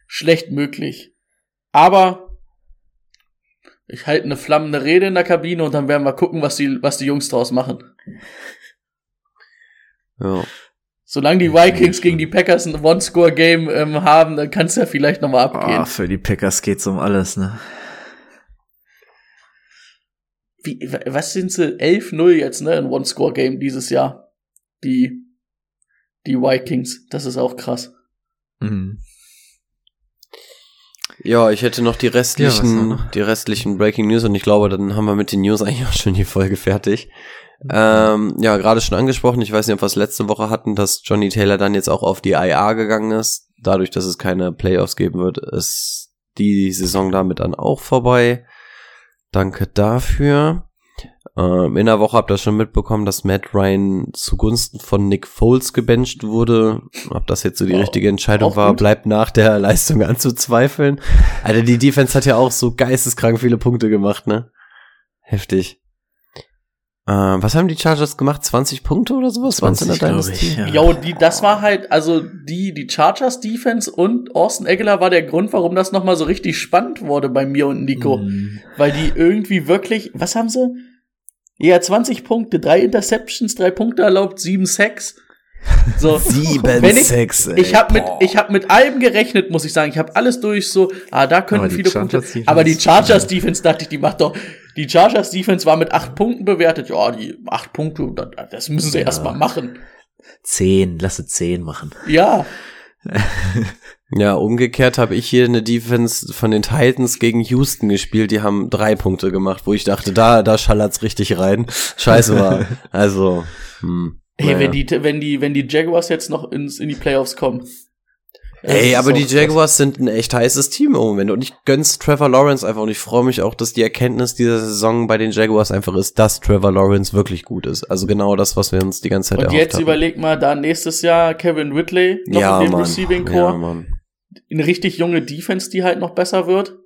schlecht möglich. Aber ich halte eine flammende Rede in der Kabine und dann werden wir gucken, was die, was die Jungs draus machen. Ja. Solange die Vikings gegen die Packers ein One-Score-Game ähm, haben, dann kann es ja vielleicht noch mal abgehen. Ah, für die Packers geht's um alles, ne? Wie, wa- was sind sie? 11-0 jetzt, ne? Ein One-Score-Game dieses Jahr. Die, die Vikings. Das ist auch krass. Mhm. Ja, ich hätte noch die Ja, restlichen, noch? die restlichen Breaking News und ich glaube, dann haben wir mit den News eigentlich auch schon die Folge fertig. Ähm, ja, gerade schon angesprochen, ich weiß nicht, ob wir es letzte Woche hatten, dass Johnny Taylor dann jetzt auch auf die IA gegangen ist. Dadurch, dass es keine Playoffs geben wird, ist die Saison damit dann auch vorbei. Danke dafür. Ähm, in der Woche habt ihr schon mitbekommen, dass Matt Ryan zugunsten von Nick Foles gebencht wurde. Ob das jetzt so die richtige Entscheidung auch war, gut. bleibt nach der Leistung anzuzweifeln. Alter, die Defense hat ja auch so geisteskrank viele Punkte gemacht, ne? Heftig. Ähm, was haben die Chargers gemacht? 20 Punkte oder sowas? Waren's in der 20, Dynasty? ich. Ja. Jo, die, das war halt, also die, die Chargers Defense und Austin Eckler war der Grund, warum das noch mal so richtig spannend wurde bei mir und Nico. Mhm. Weil die irgendwie wirklich, was haben sie? Ja, 20 Punkte, drei Interceptions, drei Punkte erlaubt, sieben Sacks. So, Sieben Wenn ich- Sacks, ey. ich habe mit, ich habe mit allem gerechnet, muss ich sagen. Ich habe alles durch so, ah, da könnten Aber die viele Punkte. Chargers Defense- Aber die Chargers Defense dachte ich, die macht doch. Die Chargers Defense war mit acht Punkten bewertet. Ja, die acht Punkte, das- das müssen sie Ja. erst mal machen. Zehn, lasse zehn machen. Ja, Ja, umgekehrt habe ich hier eine Defense von den Titans gegen Houston gespielt. Die haben drei Punkte gemacht, wo ich dachte, da, da schallert's richtig rein. Scheiße war. Also, hm, Hey, naja. wenn die, wenn die, wenn die Jaguars jetzt noch ins, in die Playoffs kommen. Ey, aber die auch krass. Jaguars sind ein echt heißes Team im Moment und ich gönn's Trevor Lawrence einfach und ich freue mich auch, dass die Erkenntnis dieser Saison bei den Jaguars einfach ist, dass Trevor Lawrence wirklich gut ist. Also genau das, was wir uns die ganze Zeit Und erhofft jetzt haben. überleg mal, da nächstes Jahr Kevin Ridley noch ja, in dem Mann. Receiving Ja, Core. Mann. eine richtig junge Defense, die halt noch besser wird.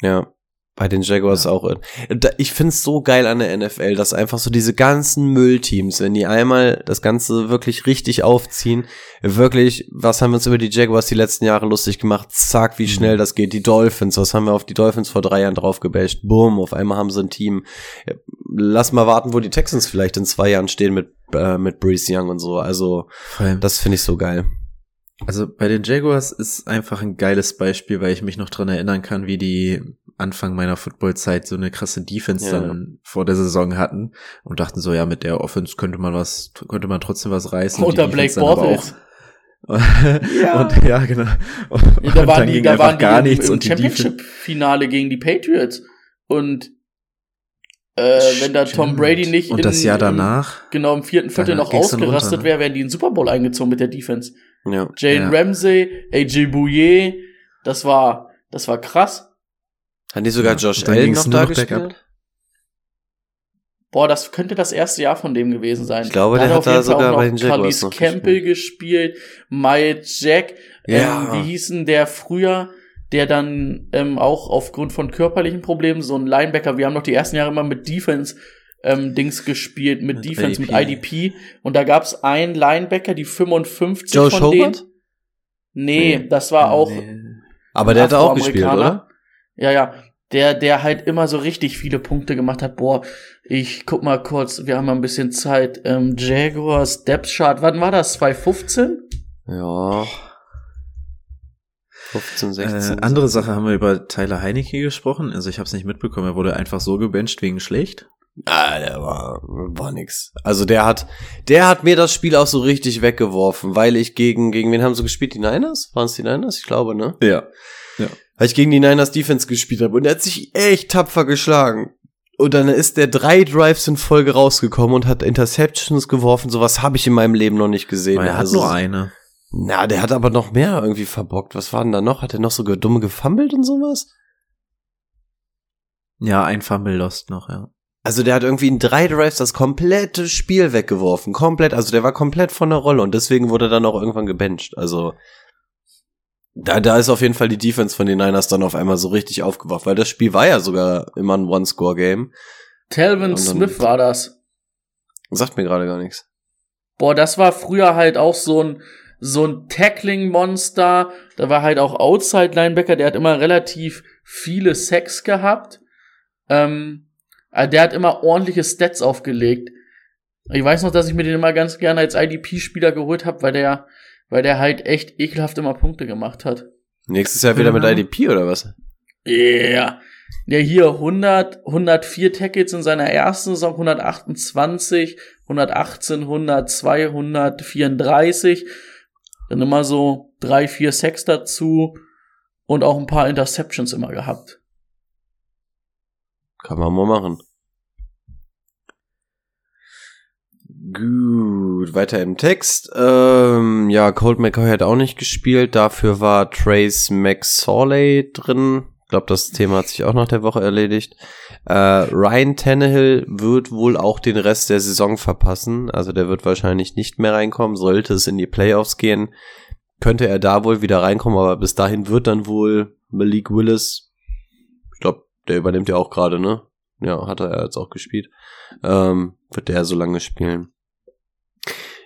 Ja. Bei den Jaguars auch. Da- Ich find's so geil an der NFL, dass einfach so diese ganzen Müllteams, wenn die einmal das Ganze wirklich richtig aufziehen, wirklich, was haben wir uns über die Jaguars die letzten Jahre lustig gemacht? Zack, wie schnell das geht. Die Dolphins, was haben wir auf die Dolphins vor drei Jahren drauf gebasht? Boom, auf einmal haben sie ein Team. Lass mal warten, wo die Texans vielleicht in zwei Jahren stehen mit, äh, mit Breeze Young und so. Also, das finde ich so geil. Also bei den Jaguars ist einfach ein geiles Beispiel, weil ich mich noch dran erinnern kann, wie die Anfang meiner Footballzeit so eine krasse Defense Ja. dann vor der Saison hatten und dachten so, ja, mit der Offense könnte man was, könnte man trotzdem was reißen. Und die Unter Blake Bortles. Ja. Und ja, genau. Und, Ja, da und waren dann die, ging da einfach waren die gar im, nichts im und die Defense. Championship-Finale gegen die Patriots. Und äh, wenn da Tom. Brady nicht und das in- Jahr im- danach. genau im vierten Viertel noch ausgerastet ne? wäre, wären die in den Super Bowl eingezogen mit der Defense. Ja. Jalen Ja. Ramsey, AJ Bouye, das war, das war krass. Hat die sogar Ja, Josh Allen noch da noch gespielt? Boah, das könnte das erste Jahr von dem gewesen sein. Ich glaube, der hat auf da sogar auch bei noch den Jaguars noch Campbell gespielt, Miles Jack, Ja. ähm, wie hießen der früher, der dann ähm, auch aufgrund von körperlichen Problemen, so ein Linebacker, wir haben noch die ersten Jahre immer mit Defense ähm, Dings gespielt, mit, Mit Defense, IDP. mit IDP. Und da gab's einen Linebacker, die 55 Joe von Schobert? denen. Nee, Nee. das war auch Nee. Aber der hat auch gespielt, oder? Ja, ja. Der, der halt immer so richtig viele Punkte gemacht hat. Boah, ich guck mal kurz, wir haben mal ein bisschen Zeit. Ähm, Jaguars, Depth Chart, wann war das? 2015? Ja. 15, 16. Äh, andere Sache haben wir über Tyler Heinecke gesprochen. Also ich habe es nicht mitbekommen. Er wurde einfach so gebencht wegen schlecht. Ah, der war, war nix. Also der hat, der hat mir das Spiel auch so richtig weggeworfen, weil ich gegen, gegen wen haben sie gespielt? Die Niners? Waren es die Niners? Ich glaube, ne? Ja. Weil ich gegen die Niners Defense gespielt habe und er hat sich echt tapfer geschlagen. Und dann ist der drei Drives in Folge rausgekommen und hat Interceptions geworfen. Sowas habe ich in meinem Leben noch nicht gesehen. Er hat Also, nur eine. Na, der hat aber noch mehr irgendwie verbockt. Was war denn da noch? Hat er noch so ge- dumme gefummelt und sowas? Ja, ein Fumble lost noch, ja. Also der hat irgendwie in drei Drives das komplette Spiel weggeworfen. Komplett. Also der war komplett von der Rolle und deswegen wurde er dann auch irgendwann gebencht. Also da, da ist auf jeden Fall die Defense von den Niners dann auf einmal so richtig aufgewacht, weil das Spiel war ja sogar immer ein One-Score-Game. Talvin Smith war das. Sagt mir gerade gar nichts. Boah, das war früher halt auch so ein, so ein Tackling-Monster. Da war halt auch Outside-Linebacker, der hat immer relativ viele Sacks gehabt. Ähm, also der hat immer ordentliche Stats aufgelegt. Ich weiß noch, dass ich mir den immer ganz gerne als IDP-Spieler geholt habe, weil der, weil der halt echt ekelhaft immer Punkte gemacht hat. Nächstes Jahr wieder mit. IDP oder was? Ja. Ja, hier 100, 104 Tackles in seiner ersten Saison, 128, 118, 102, 134. Dann immer so drei, vier Sacks dazu und auch ein paar Interceptions immer gehabt. Kann man mal machen. Gut, weiter im Text. Ähm, ja, Colt McCoy hat auch nicht gespielt. Dafür war Trace McSorley drin. Ich glaube, das Thema hat sich auch nach der Woche erledigt. Äh, Ryan Tannehill wird wohl auch den Rest der Saison verpassen. Also der wird wahrscheinlich nicht mehr reinkommen. Sollte es in die Playoffs gehen, könnte er da wohl wieder reinkommen. Aber bis dahin wird dann wohl Malik Willis, ich glaube, der übernimmt ja auch gerade, ne? Ja, hat er jetzt auch gespielt. Ähm, wird der so lange spielen.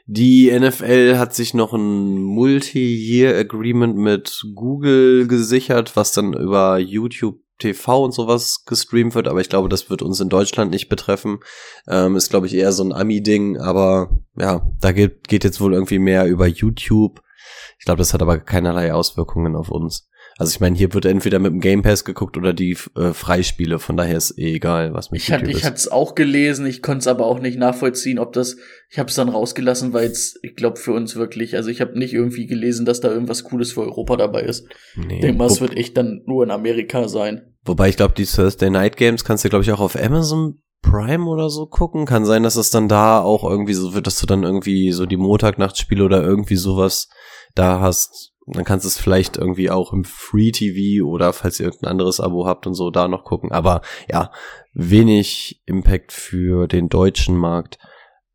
Die NFL hat sich noch ein Multi-Year-Agreement mit Google gesichert, was dann über YouTube TV und sowas gestreamt wird, aber ich glaube, das wird uns in Deutschland nicht betreffen. Ähm, ist, glaube ich, eher so ein Ami-Ding, aber ja, da geht, geht jetzt wohl irgendwie mehr über YouTube. Ich glaube, das hat aber keinerlei Auswirkungen auf uns. Also ich meine, hier wird entweder mit dem Game Pass geguckt oder die äh, Freispiele, von daher ist eh egal, was mit Ich hatte, ich hatte es auch gelesen, ich konnte es aber auch nicht nachvollziehen, ob das, ich habe es dann rausgelassen, weil es, ich glaube, für uns wirklich, also ich habe nicht irgendwie gelesen, dass da irgendwas Cooles für Europa dabei ist. Nee. Ich denke mal, es wird echt dann nur in Amerika sein. wobei ich glaube, die Thursday Night Games kannst du, glaube ich, auch auf Amazon Prime oder so gucken. Kann sein, dass es dann da auch irgendwie so wird, dass du dann irgendwie so die Montagnachtspiele oder irgendwie sowas da hast. Dann kannst du es vielleicht irgendwie auch im Free TV oder falls ihr irgendein anderes Abo habt und so da noch gucken. Aber ja, wenig Impact für den deutschen Markt.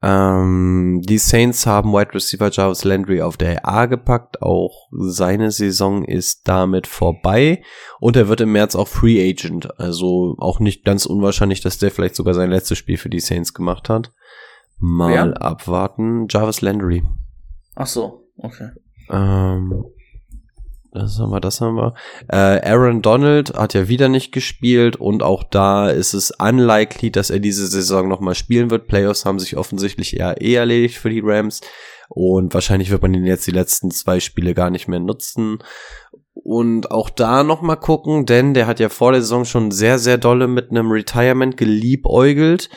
Ähm, die Saints haben Wide Receiver Jarvis Landry auf der A gepackt. Auch seine Saison ist damit vorbei. Und er wird im März auch Free Agent. Also auch nicht ganz unwahrscheinlich, dass der vielleicht sogar sein letztes Spiel für die Saints gemacht hat. Mal Wer? abwarten. Jarvis Landry. Ach so, okay. Ähm, das haben wir, das haben wir. Äh, Aaron Donald hat ja wieder nicht gespielt und auch da ist es unlikely, dass er diese Saison nochmal spielen wird. Playoffs haben sich offensichtlich eher eh erledigt für die Rams und wahrscheinlich wird man ihn jetzt die letzten zwei Spiele gar nicht mehr nutzen. Und auch da nochmal gucken, denn der hat ja vor der Saison schon sehr, sehr dolle mit einem Retirement geliebäugelt.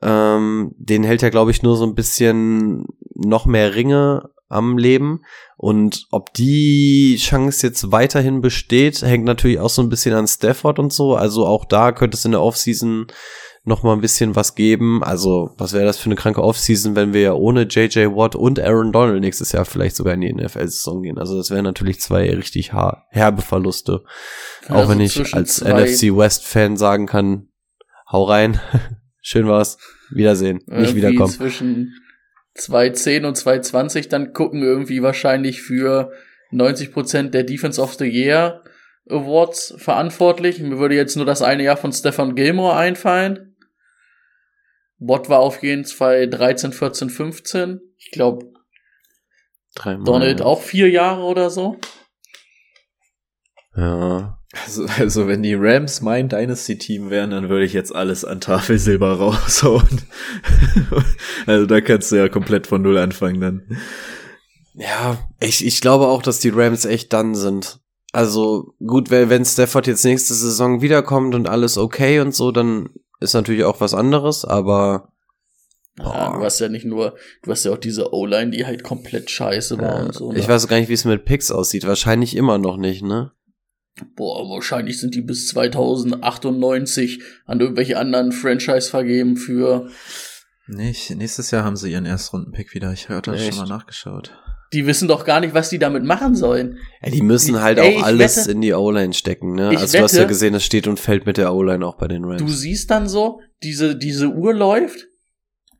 Ähm, den hält er, glaube ich, nur so ein bisschen noch mehr Ringe am Leben. Und ob die Chance jetzt weiterhin besteht, hängt natürlich auch so ein bisschen an Stafford und so. Also auch da könnte es in der Offseason noch mal ein bisschen was geben. Also was wäre das für eine kranke Offseason, wenn wir ja ohne JJ Watt und Aaron Donald nächstes Jahr vielleicht sogar in die NFL-Saison gehen. Also das wären natürlich zwei richtig herbe Verluste. Auch Also wenn ich als NFC West-Fan sagen kann, hau rein, schön war's, Wiedersehen, nicht wiederkommen. Zwischen 2.10 und 2.20 dann gucken irgendwie wahrscheinlich für 90% der Defense of the Year Awards verantwortlich. Mir würde jetzt nur das eine Jahr von Stefan Gilmore einfallen. Watt war auf jeden Fall 13, 14, 15. Ich glaube. Donald auch vier Jahre oder so. Ja. Also, also wenn die Rams mein Dynasty-Team wären, dann würde ich jetzt alles an Tafelsilber raushauen. also da kannst du ja komplett von Null anfangen dann. Ja, ich, ich glaube auch, dass die Rams echt dann sind. Also gut, wenn wenn Stafford jetzt nächste Saison wiederkommt und alles okay und so, dann ist natürlich auch was anderes, aber Ja, du hast ja nicht nur, du hast ja auch diese O-Line, die halt komplett scheiße war und so. ich ne? weiß gar nicht, wie es mit Picks aussieht. Wahrscheinlich immer noch nicht, ne? Boah, wahrscheinlich sind die bis 2098 an irgendwelche anderen Franchise vergeben für. Nicht, nächstes Jahr haben sie ihren Erstrunden-Pick wieder. Ich hatte das schon mal nachgeschaut. Die wissen doch gar nicht, was die damit machen sollen. Ja, die müssen halt Ey, auch alles wette- in die O-Line stecken, ne? Also du hast ja wette- gesehen, es steht und fällt mit der O-Line auch bei den Rams. Du siehst dann so, diese, diese Uhr läuft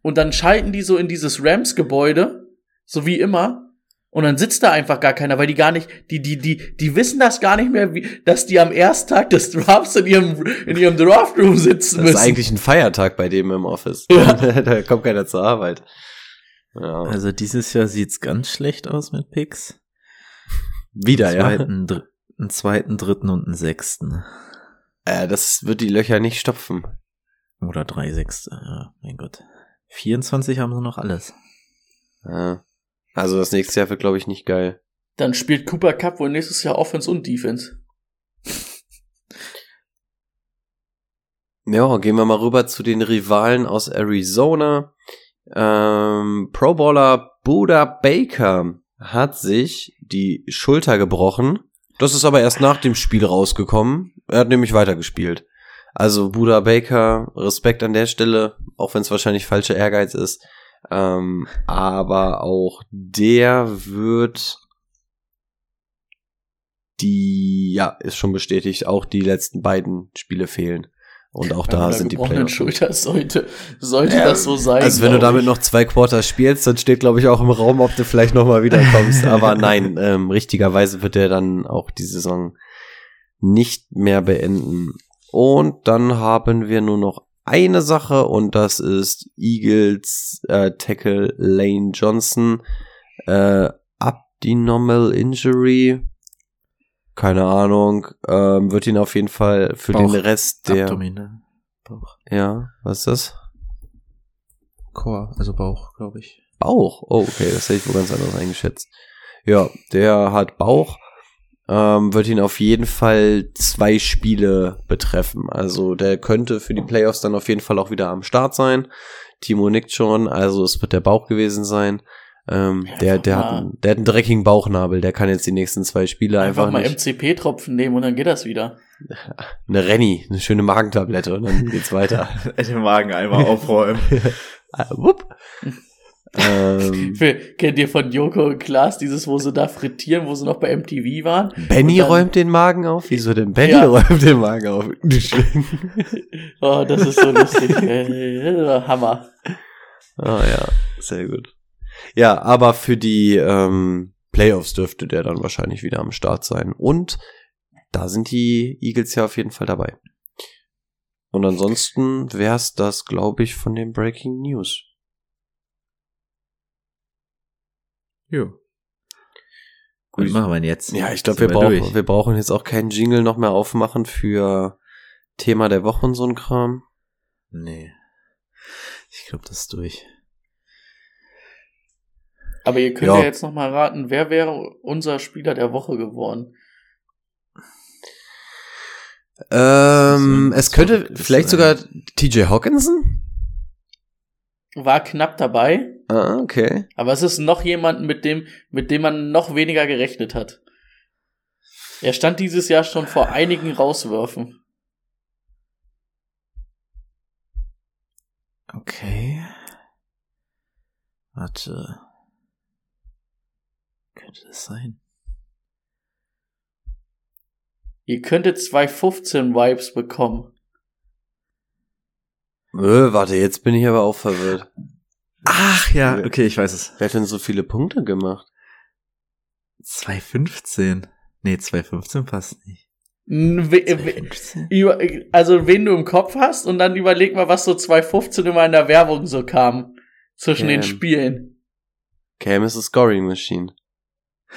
und dann schalten die so in dieses Rams-Gebäude, so wie immer. Und dann sitzt da einfach gar keiner, weil die gar nicht, die, die, die, die wissen das gar nicht mehr, wie, dass die am ersten Tag des Drafts in ihrem, in ihrem Draftroom sitzen das müssen. ist eigentlich ein Feiertag bei dem im Office. Ja. da kommt keiner zur Arbeit. Ja. Also dieses Jahr sieht's ganz schlecht aus mit Picks. Wieder, einen ja. zweiten, dr einen zweiten, dritten und einen sechsten. Äh, das wird die Löcher nicht stopfen. Oder drei Sechste. Ja, mein Gott. 24 haben sie noch alles. Ja. Also das nächste Jahr wird, glaube ich, nicht geil. Dann spielt Cooper Cup wohl nächstes Jahr Offense und Defense. Ja, gehen wir mal rüber zu den Rivalen aus Arizona. Ähm, Pro Bowler Buda Baker hat sich die Schulter gebrochen. Das ist aber erst nach dem Spiel rausgekommen. Er hat nämlich weitergespielt. Also Buda Baker, Respekt an der Stelle, auch wenn es wahrscheinlich falscher Ehrgeiz ist. Ähm, aber auch der wird die, ja, ist schon bestätigt, auch die letzten beiden Spiele fehlen. Und auch Bei da sind die Playoffs. Schulter sollte, sollte das so sein. Also wenn du damit ich. noch zwei Quarter spielst, dann steht, glaube ich, auch im Raum, ob du vielleicht noch mal wiederkommst. Aber nein, ähm, richtigerweise wird er dann auch die Saison nicht mehr beenden. Und dann haben wir nur noch eine Sache und das ist Eagles äh, Tackle Lane Johnson äh, Abdominal Injury. Keine Ahnung. Ähm, wird ihn auf jeden Fall für Bauch. den Rest der. Abdominal. Bauch. Ja, was ist das? Core, also Bauch, glaube ich. Bauch. Oh, okay, das hätte ich wohl ganz anders eingeschätzt. Ja, der hat Bauch. Ähm, wird ihn auf jeden Fall zwei Spiele betreffen. Also der könnte für die Playoffs dann auf jeden Fall auch wieder am Start sein. Timo nickt schon, also es wird der Bauch gewesen sein. Ähm, Ja, der, der, hat einen, der hat einen dreckigen Bauchnabel, der kann jetzt die nächsten zwei Spiele einfach, einfach mal. MCP-Tropfen nehmen und dann geht das wieder. Eine Renny, eine schöne Magentablette und dann geht's weiter. Den Magen einmal aufräumen. Ah, wupp. Ähm, Kennt ihr von Joko und Klaas dieses, wo sie da frittieren, wo sie noch bei MTV waren? Benny dann- räumt den Magen auf? Wieso denn Benny Ja. räumt den Magen auf? Oh, das ist so lustig. Äh, Hammer. Ah ja, sehr gut. Ja, aber für die ähm, Playoffs dürfte der dann wahrscheinlich wieder am Start sein. Und da sind die Eagles ja auf jeden Fall dabei. Und ansonsten wär's das, glaube ich, von den Breaking News. Jo. Was machen wir denn jetzt? Ja, ich glaube, Sind wir, brauchen, durch? wir brauchen jetzt auch keinen Jingle noch mehr aufmachen für Thema der Woche und so ein Kram. Nee. Ich glaube, das ist durch. Aber ihr könnt Ja. ja, jetzt noch mal raten, wer wäre unser Spieler der Woche geworden? Ähm, es könnte vielleicht sogar TJ Hawkinson? War knapp dabei, Ah, okay. aber es ist noch jemand, mit dem, mit dem man noch weniger gerechnet hat. Er stand dieses Jahr schon vor einigen Rauswürfen. Okay. Warte. Könnte das sein? Ihr könntet 215 Vibes bekommen. Äh, warte, jetzt bin ich aber auch verwirrt. Ach ja, okay, ich weiß es. Wer hat denn so viele Punkte gemacht? 215. Nee, 215 passt nicht. We- 215? Also wen du im Kopf hast und dann überleg mal, was so 2015 immer in der Werbung so kam. Zwischen den Ähm. Spielen. Cam ist a Scoring Machine.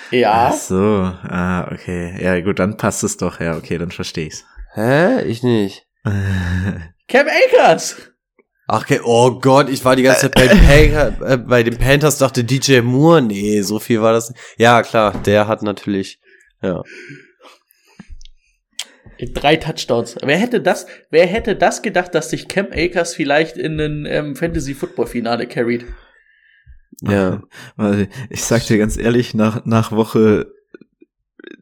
Ja. Ach so, ah, okay. Ja, gut, dann passt es doch. Ja, okay, dann verstehe ich's. Hä? Ich nicht. Cam Akers! Ach, okay. oh Gott, ich war die ganze Zeit bei, Pan äh, bei den Panthers, dachte DJ Moore. Nee, so viel war das. nicht. Ja, klar, der hat natürlich, ja. Drei Touchdowns. Wer hätte das, wer hätte das gedacht, dass sich Cam Akers vielleicht in ein ähm, Fantasy-Football-Finale carried? Ja. Weil ich sag dir ganz ehrlich, nach, nach Woche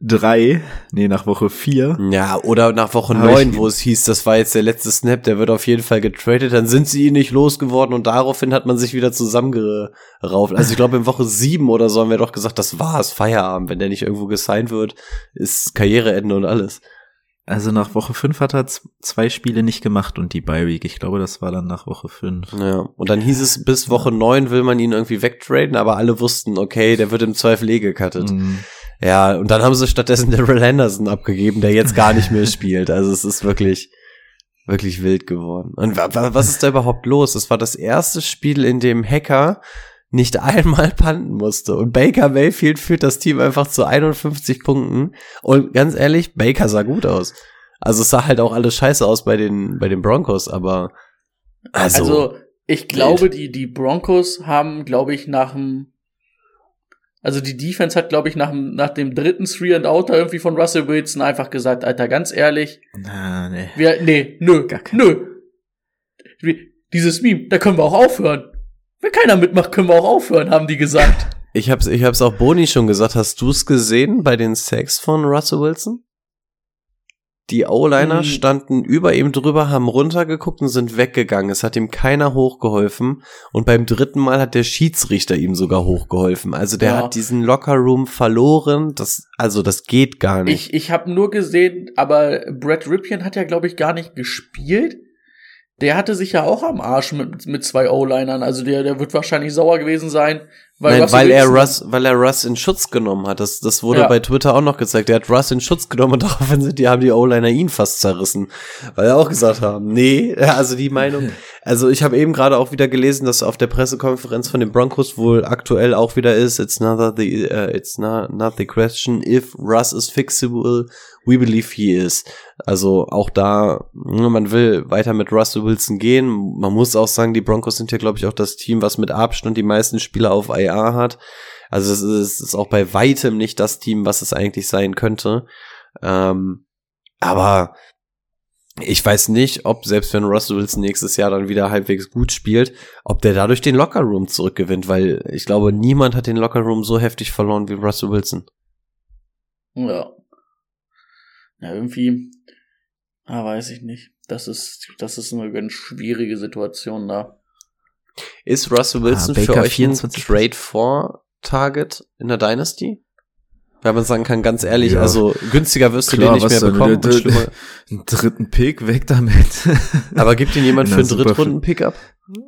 drei, nee, nach Woche vier, Ja, oder nach Woche neun, wo es hieß, das war jetzt der letzte Snap, der wird auf jeden Fall getradet, dann sind sie ihn nicht losgeworden und daraufhin hat man sich wieder zusammengerauft. Also ich glaube, in Woche sieben oder so haben wir doch gesagt, das war's, Feierabend. Wenn der nicht irgendwo gesigned wird, ist Karriereende und alles. also nach Woche fünf hat er zwei Spiele nicht gemacht und die Bye Week. Ich glaube, das war dann nach Woche fünf. Ja, und dann hieß es, bis Woche neun will man ihn irgendwie wegtraden, aber alle wussten, okay, der wird im Zweifel eh gecuttet. Mhm. Ja, und dann haben sie stattdessen Daryl Henderson abgegeben, der jetzt gar nicht mehr spielt. Also es ist wirklich, wirklich wild geworden. Und wa- wa- was ist da überhaupt los? Es war das erste Spiel, in dem Hacker nicht einmal panten musste. Und Baker Mayfield führt das Team einfach zu 51 Punkten. Und ganz ehrlich, Baker sah gut aus. Also es sah halt auch alles scheiße aus bei den, bei den Broncos, aber also, Also, ich glaube, die, die Broncos haben, glaube ich, nach dem, also die Defense hat, glaube ich, nach, dem- nach dem dritten Three and Outer irgendwie von Russell Wilson einfach gesagt, Alter, ganz ehrlich, Na, nee. wir, nee, nö, nö. Dieses Meme, da können wir auch aufhören. Wenn keiner mitmacht, können wir auch aufhören, haben die gesagt. ich hab's, ich hab's auch Boni schon gesagt. Hast du's gesehen bei den Sacks von Russell Wilson? Die O-Liner Hm. standen über ihm drüber, haben runtergeguckt und sind weggegangen. Es hat ihm keiner hochgeholfen. Und beim dritten Mal hat der Schiedsrichter ihm sogar hochgeholfen. Also der Ja. hat diesen Lockerroom verloren. Das, also das geht gar nicht. Ich, ich habe nur gesehen, aber Brad Ripien hat ja, glaube ich, gar nicht gespielt. Der hatte sich ja auch am Arsch mit, mit zwei O-Linern. Also der, der wird wahrscheinlich sauer gewesen sein. Weil, Nein, weil er Russ, weil er Russ in Schutz genommen hat. Das, das wurde Ja. bei Twitter auch noch gezeigt. Er hat Russ in Schutz genommen und daraufhin sind die, haben die O-Liner ihn fast zerrissen. Weil er auch gesagt haben, nee, also die Meinung. Also ich habe eben gerade auch wieder gelesen, dass auf der Pressekonferenz von den Broncos wohl aktuell auch wieder ist, it's not the, uh, it's not, not the question if Russ is fixable, we believe he is. Also auch da, ne, man will weiter mit Russell Wilson gehen. Man muss auch sagen, die Broncos sind ja, glaube ich, auch das Team, was mit Abstand die meisten Spieler auf IR hat. Also es ist, ist auch bei weitem nicht das Team, was es eigentlich sein könnte. Ähm, aber ich weiß nicht, ob selbst wenn Russell Wilson nächstes Jahr dann wieder halbwegs gut spielt, ob der dadurch den Lockerroom zurückgewinnt, weil ich glaube, niemand hat den Lockerroom so heftig verloren wie Russell Wilson. Ja. Ja, irgendwie, ah, weiß ich nicht. Das ist, das ist eine ganz schwierige Situation da. Ist Russell Wilson Ah, für euch ein 24. Trade for Target in der Dynasty? Weil man sagen kann, ganz ehrlich, Ja. also günstiger wirst du Klar, den nicht mehr bekommen. Und schlimmer- Einen dritten Pick, weg damit. Aber gibt ihn jemand Na, für einen Drittrunden-Pick ab?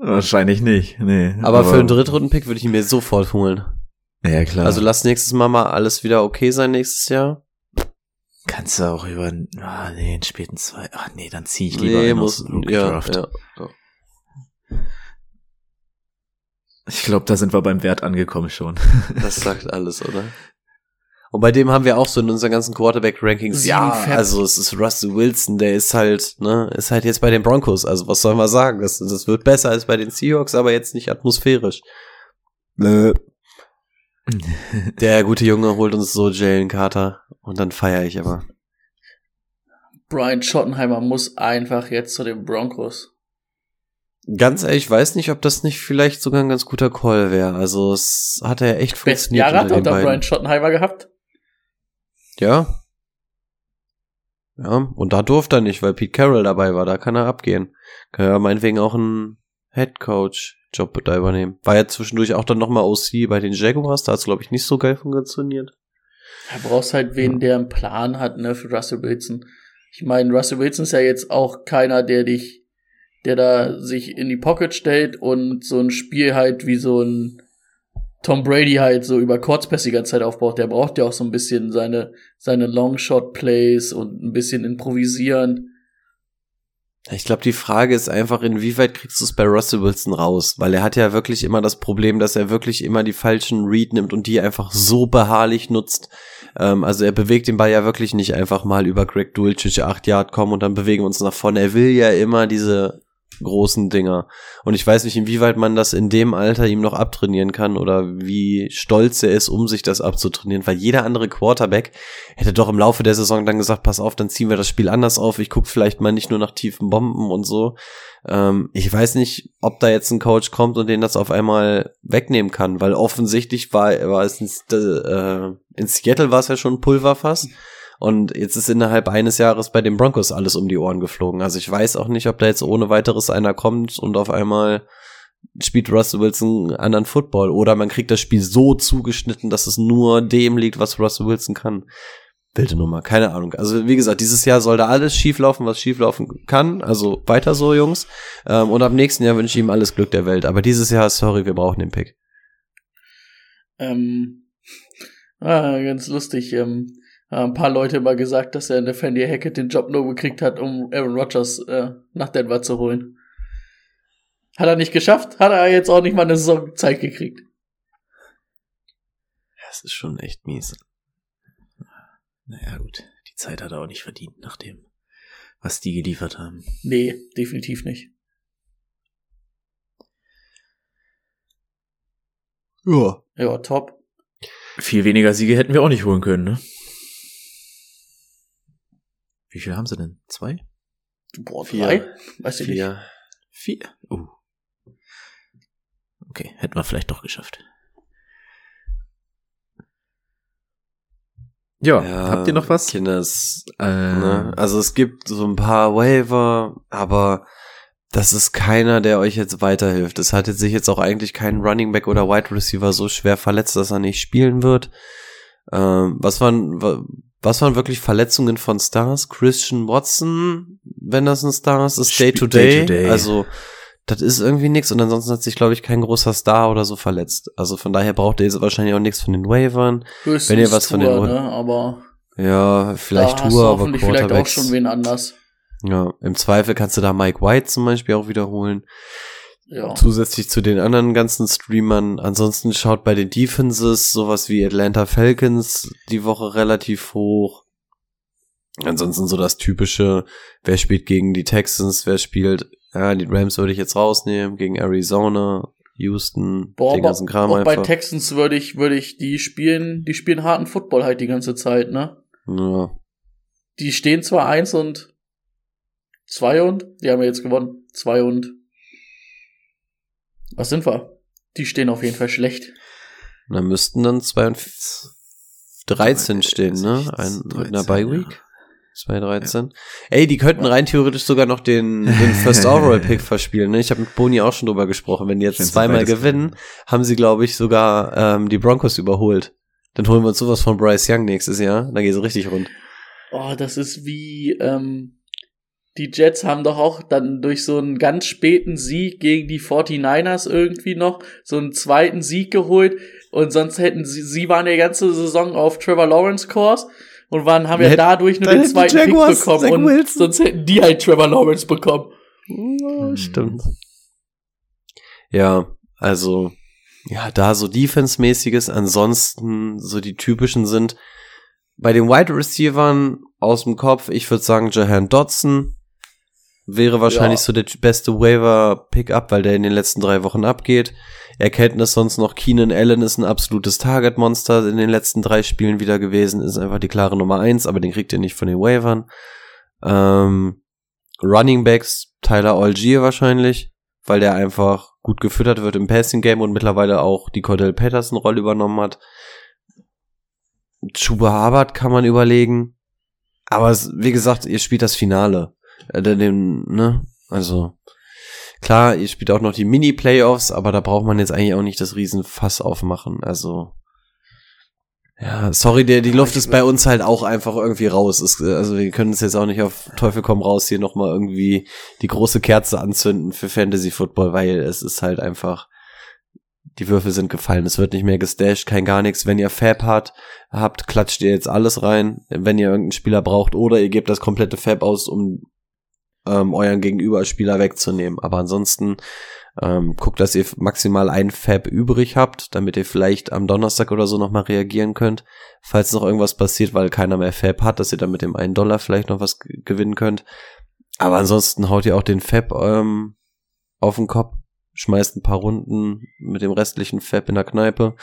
Wahrscheinlich nicht, nee. Aber, für einen Drittrunden-Pick würde ich ihn mir sofort holen. Ja, klar. Also lass nächstes Mal mal alles wieder okay sein nächstes Jahr. kannst du auch über, ah, nee, einen späten zwei, ach nee, dann zieh ich lieber Nee, einen muss, ja, Draft. ja, ja. Ich glaube, da sind wir beim Wert angekommen schon. Das sagt alles, oder? Und bei dem haben wir auch so in unseren ganzen Quarterback-Rankings, ja, also es ist Russell Wilson, der ist halt, ne, ist halt jetzt bei den Broncos. Also was soll man sagen? Das, das wird besser als bei den Seahawks, aber jetzt nicht atmosphärisch. Nö. Der gute Junge holt uns so Jalen Carter und dann feiere ich aber. Brian Schottenheimer muss einfach jetzt zu den Broncos. Ganz ehrlich, ich weiß nicht, ob das nicht vielleicht sogar ein ganz guter Call wäre. Also es hat er echt funktioniert Jahre hat er unter den unter beiden. Brian Schottenheimer gehabt. Ja. Ja, und da durfte er nicht, weil Pete Carroll dabei war. Da kann er abgehen. Kann er meinetwegen auch einen Head Coach Job da übernehmen. War ja zwischendurch auch dann nochmal OC bei den Jaguars. Da hat es, glaube ich, nicht so geil funktioniert. Da brauchst halt wen, der einen Plan hat, ne, für Russell Wilson. Ich meine, Russell Wilson ist ja jetzt auch keiner, der dich, der da sich in die Pocket stellt und so ein Spiel halt wie so ein Tom Brady halt so über ganze Zeit aufbaut. Der braucht ja auch so ein bisschen seine, seine Longshot-Plays und ein bisschen improvisieren. Ich glaube, die Frage ist einfach, inwieweit kriegst du es bei Russell Wilson raus? Weil er hat ja wirklich immer das Problem, dass er wirklich immer die falschen Read nimmt und die einfach so beharrlich nutzt. Ähm, also er bewegt den Ball ja wirklich nicht einfach mal über Greg Dulcich acht Yard kommen und dann bewegen wir uns nach vorne. Er will ja immer diese großen Dinger. Und ich weiß nicht, inwieweit man das in dem Alter ihm noch abtrainieren kann oder wie stolz er ist, um sich das abzutrainieren, weil jeder andere Quarterback hätte doch im Laufe der Saison dann gesagt, pass auf, dann ziehen wir das Spiel anders auf, ich gucke vielleicht mal nicht nur nach tiefen Bomben und so. Ähm, ich weiß nicht, ob da jetzt ein Coach kommt und den das auf einmal wegnehmen kann, weil offensichtlich war, war es in, äh, in Seattle war es ja schon Pulverfass. Und jetzt ist innerhalb eines Jahres bei den Broncos alles um die Ohren geflogen. Also ich weiß auch nicht, ob da jetzt ohne weiteres einer kommt und auf einmal spielt Russell Wilson anderen Football oder man kriegt das Spiel so zugeschnitten, dass es nur dem liegt, was Russell Wilson kann. Wilde Nummer, keine Ahnung. Also wie gesagt, dieses Jahr soll da alles schieflaufen, was schieflaufen kann. Also weiter so, Jungs. Ähm, und ab nächsten Jahr wünsche ich ihm alles Glück der Welt. Aber dieses Jahr, sorry, wir brauchen den Pick. Ähm, ah, ganz lustig. Ähm, ein paar Leute mal gesagt, dass er in der Fanny Hackett den Job nur gekriegt hat, um Aaron Rodgers äh, nach Denver zu holen. Hat er nicht geschafft, hat er jetzt auch nicht mal eine Saison Zeit gekriegt. Das ist schon echt mies. Naja, gut. Die Zeit hat er auch nicht verdient, nach dem, was die geliefert haben. Nee, definitiv nicht. Ja. Ja, top. Viel weniger Siege hätten wir auch nicht holen können, ne? Wie viel haben sie denn? Zwei? Boah, Vier. drei? Weiß ich nicht. Vier. Vier? Uh. Okay, hätten wir vielleicht doch geschafft. Ja, Ja, habt ihr noch was? Kinders, Äh, ne? Also es gibt so ein paar Waiver, aber das ist keiner, der euch jetzt weiterhilft. Es hat jetzt sich jetzt auch eigentlich kein Running Back oder Wide Receiver so schwer verletzt, dass er nicht spielen wird. Ähm, was waren wa- was waren wirklich Verletzungen von Stars? Christian Watson, wenn das ein Star ist, ist Day to Spielt Day Day. to Day. Also das ist irgendwie nix und ansonsten hat sich, glaube ich, kein großer Star oder so verletzt. Also von daher braucht ihr jetzt wahrscheinlich auch nichts von den Waivern. Höchstens Wenn ihr was von Tour, den- ne? Aber Ja, vielleicht da hast Tour, du aber hoffentlich vielleicht auch schon wen anders. Ja, im Zweifel kannst du da Mike White zum Beispiel auch wiederholen. Ja. Zusätzlich zu den anderen ganzen Streamern. Ansonsten schaut bei den Defenses sowas wie Atlanta Falcons die Woche relativ hoch. Ansonsten so das typische, wer spielt gegen die Texans, wer spielt, ja, die Rams würde ich jetzt rausnehmen, gegen Arizona, Houston, Boah, den ganzen Kram auch bei einfach. Texans würde ich, würde ich, die spielen, die spielen harten Football halt die ganze Zeit, ne? ja. Die stehen zwar eins und zwei und, die haben ja jetzt gewonnen, zwei und, was sind wir? Die stehen auf jeden Fall schlecht. Da müssten dann zwei und f- 13 stehen, ne? Ein, mit einer 13, Bye ja. Week. 213. Ey, die könnten rein theoretisch sogar noch den, den First Overall Pick verspielen. Ne? Ich habe mit Boni auch schon drüber gesprochen. Wenn die jetzt Wenn sie zweimal gewinnen, haben sie, glaube ich, sogar ähm, die Broncos überholt. Dann holen wir uns sowas von Bryce Young nächstes Jahr. Dann geht es richtig rund. Oh, das ist wie, ähm, die Jets haben doch auch dann durch so einen ganz späten Sieg gegen die 49ers irgendwie noch so einen zweiten Sieg geholt und sonst hätten sie, sie waren die ganze Saison auf Trevor Lawrence Kurs und waren, haben ja dadurch nur den zweiten Pick bekommen Zach und Wilson. sonst hätten die halt Trevor Lawrence bekommen. Ja, stimmt. Ja, also, ja, da so Defense-mäßiges, ansonsten so die typischen sind bei den Wide Receivern aus dem Kopf, ich würde sagen, Jahan Dodson wäre wahrscheinlich Ja. so der beste Waiver-Pickup, weil der in den letzten drei Wochen abgeht. Erkenntnis sonst noch, Keenan Allen ist ein absolutes Target-Monster in den letzten drei Spielen wieder gewesen, ist einfach die klare Nummer eins, aber den kriegt ihr nicht von den Waivern. Ähm, Running Backs, Tyler Algier wahrscheinlich, weil der einfach gut gefüttert wird im Passing Game und mittlerweile auch die Cordell Patterson Rolle übernommen hat. Chuba Hubbard kann man überlegen. Aber wie gesagt, ihr spielt das Finale. Äh, den, ne? Also, klar, ihr spielt auch noch die Mini-Playoffs, aber da braucht man jetzt eigentlich auch nicht das Riesenfass aufmachen. Also, ja, sorry, der, die Luft ist bei uns halt auch einfach irgendwie raus. Es, äh, also wir können uns jetzt auch nicht auf Teufel komm raus hier nochmal irgendwie die große Kerze anzünden für Fantasy Football, weil es ist halt einfach, die Würfel sind gefallen. Es wird nicht mehr gestasht, kein gar nichts. Wenn ihr Fab habt, habt, klatscht ihr jetzt alles rein, wenn ihr irgendeinen Spieler braucht, oder ihr gebt das komplette Fab aus, um ähm, euren Gegenüberspieler wegzunehmen. Aber ansonsten ähm, guckt, dass ihr maximal ein Fab übrig habt, damit ihr vielleicht am Donnerstag oder so nochmal reagieren könnt, falls noch irgendwas passiert, weil keiner mehr Fab hat, dass ihr dann mit dem einen Dollar vielleicht noch was gewinnen könnt. Aber ansonsten haut ihr auch den Fab ähm, auf den Kopf, schmeißt ein paar Runden mit dem restlichen Fab in der Kneipe.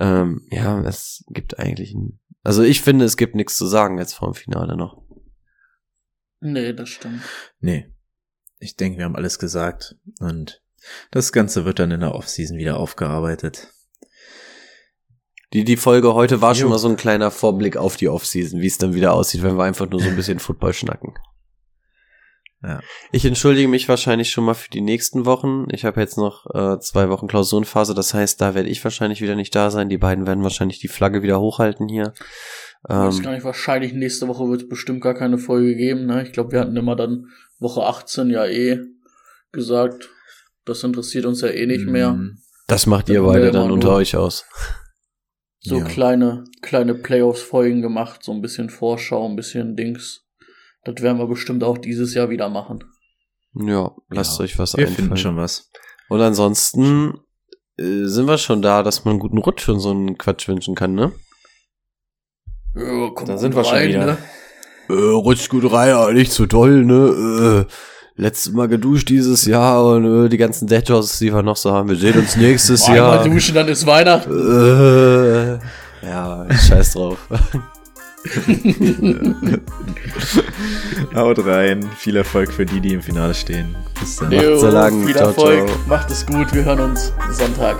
Ähm, ja, es gibt eigentlich ein, also ich finde, es gibt nichts zu sagen jetzt vor dem Finale noch. Nee, das stimmt. Nee. Ich denke, wir haben alles gesagt und das Ganze wird dann in der Offseason wieder aufgearbeitet. Die, die Folge heute war schon Jo. mal so ein kleiner Vorblick auf die Offseason, wie es dann wieder aussieht, wenn wir einfach nur so ein bisschen Football schnacken. Ja. Ich entschuldige mich wahrscheinlich schon mal für die nächsten Wochen. Ich habe jetzt noch äh, zwei Wochen Klausurenphase, das heißt, da werde ich wahrscheinlich wieder nicht da sein. Die beiden werden wahrscheinlich die Flagge wieder hochhalten hier. Ich weiß Ähm, gar nicht, wahrscheinlich nächste Woche wird es bestimmt gar keine Folge geben. Ne? Ich glaube, wir hatten immer dann Woche 18 ja eh gesagt, das interessiert uns ja eh nicht mehr. Mm, das macht ihr Dann beide dann unter euch aus. So Ja. kleine, kleine Playoffs-Folgen gemacht, so ein bisschen Vorschau, ein bisschen Dings. Das werden wir bestimmt auch dieses Jahr wieder machen. Ja, lasst ja. euch was Wir einfallen. finden schon was. Und ansonsten äh, sind wir schon da, dass man einen guten Rutsch für so einen Quatsch wünschen kann, ne? Ja, kommt Da sind wir schon wieder. ne? Äh, rutscht gut rein, aber nicht so toll, ne? Äh, letztes Mal geduscht dieses Jahr und äh, die ganzen Deadjobs, die wir noch so haben. Wir sehen uns nächstes Einmal Jahr. duschen, dann ist Weihnachten. Äh, ja, scheiß drauf. Haut rein. Viel Erfolg für die, die im Finale stehen. Bis dann. Macht's so lang. viel Ciao, Erfolg, ciao. macht es gut, wir hören uns Sonntag.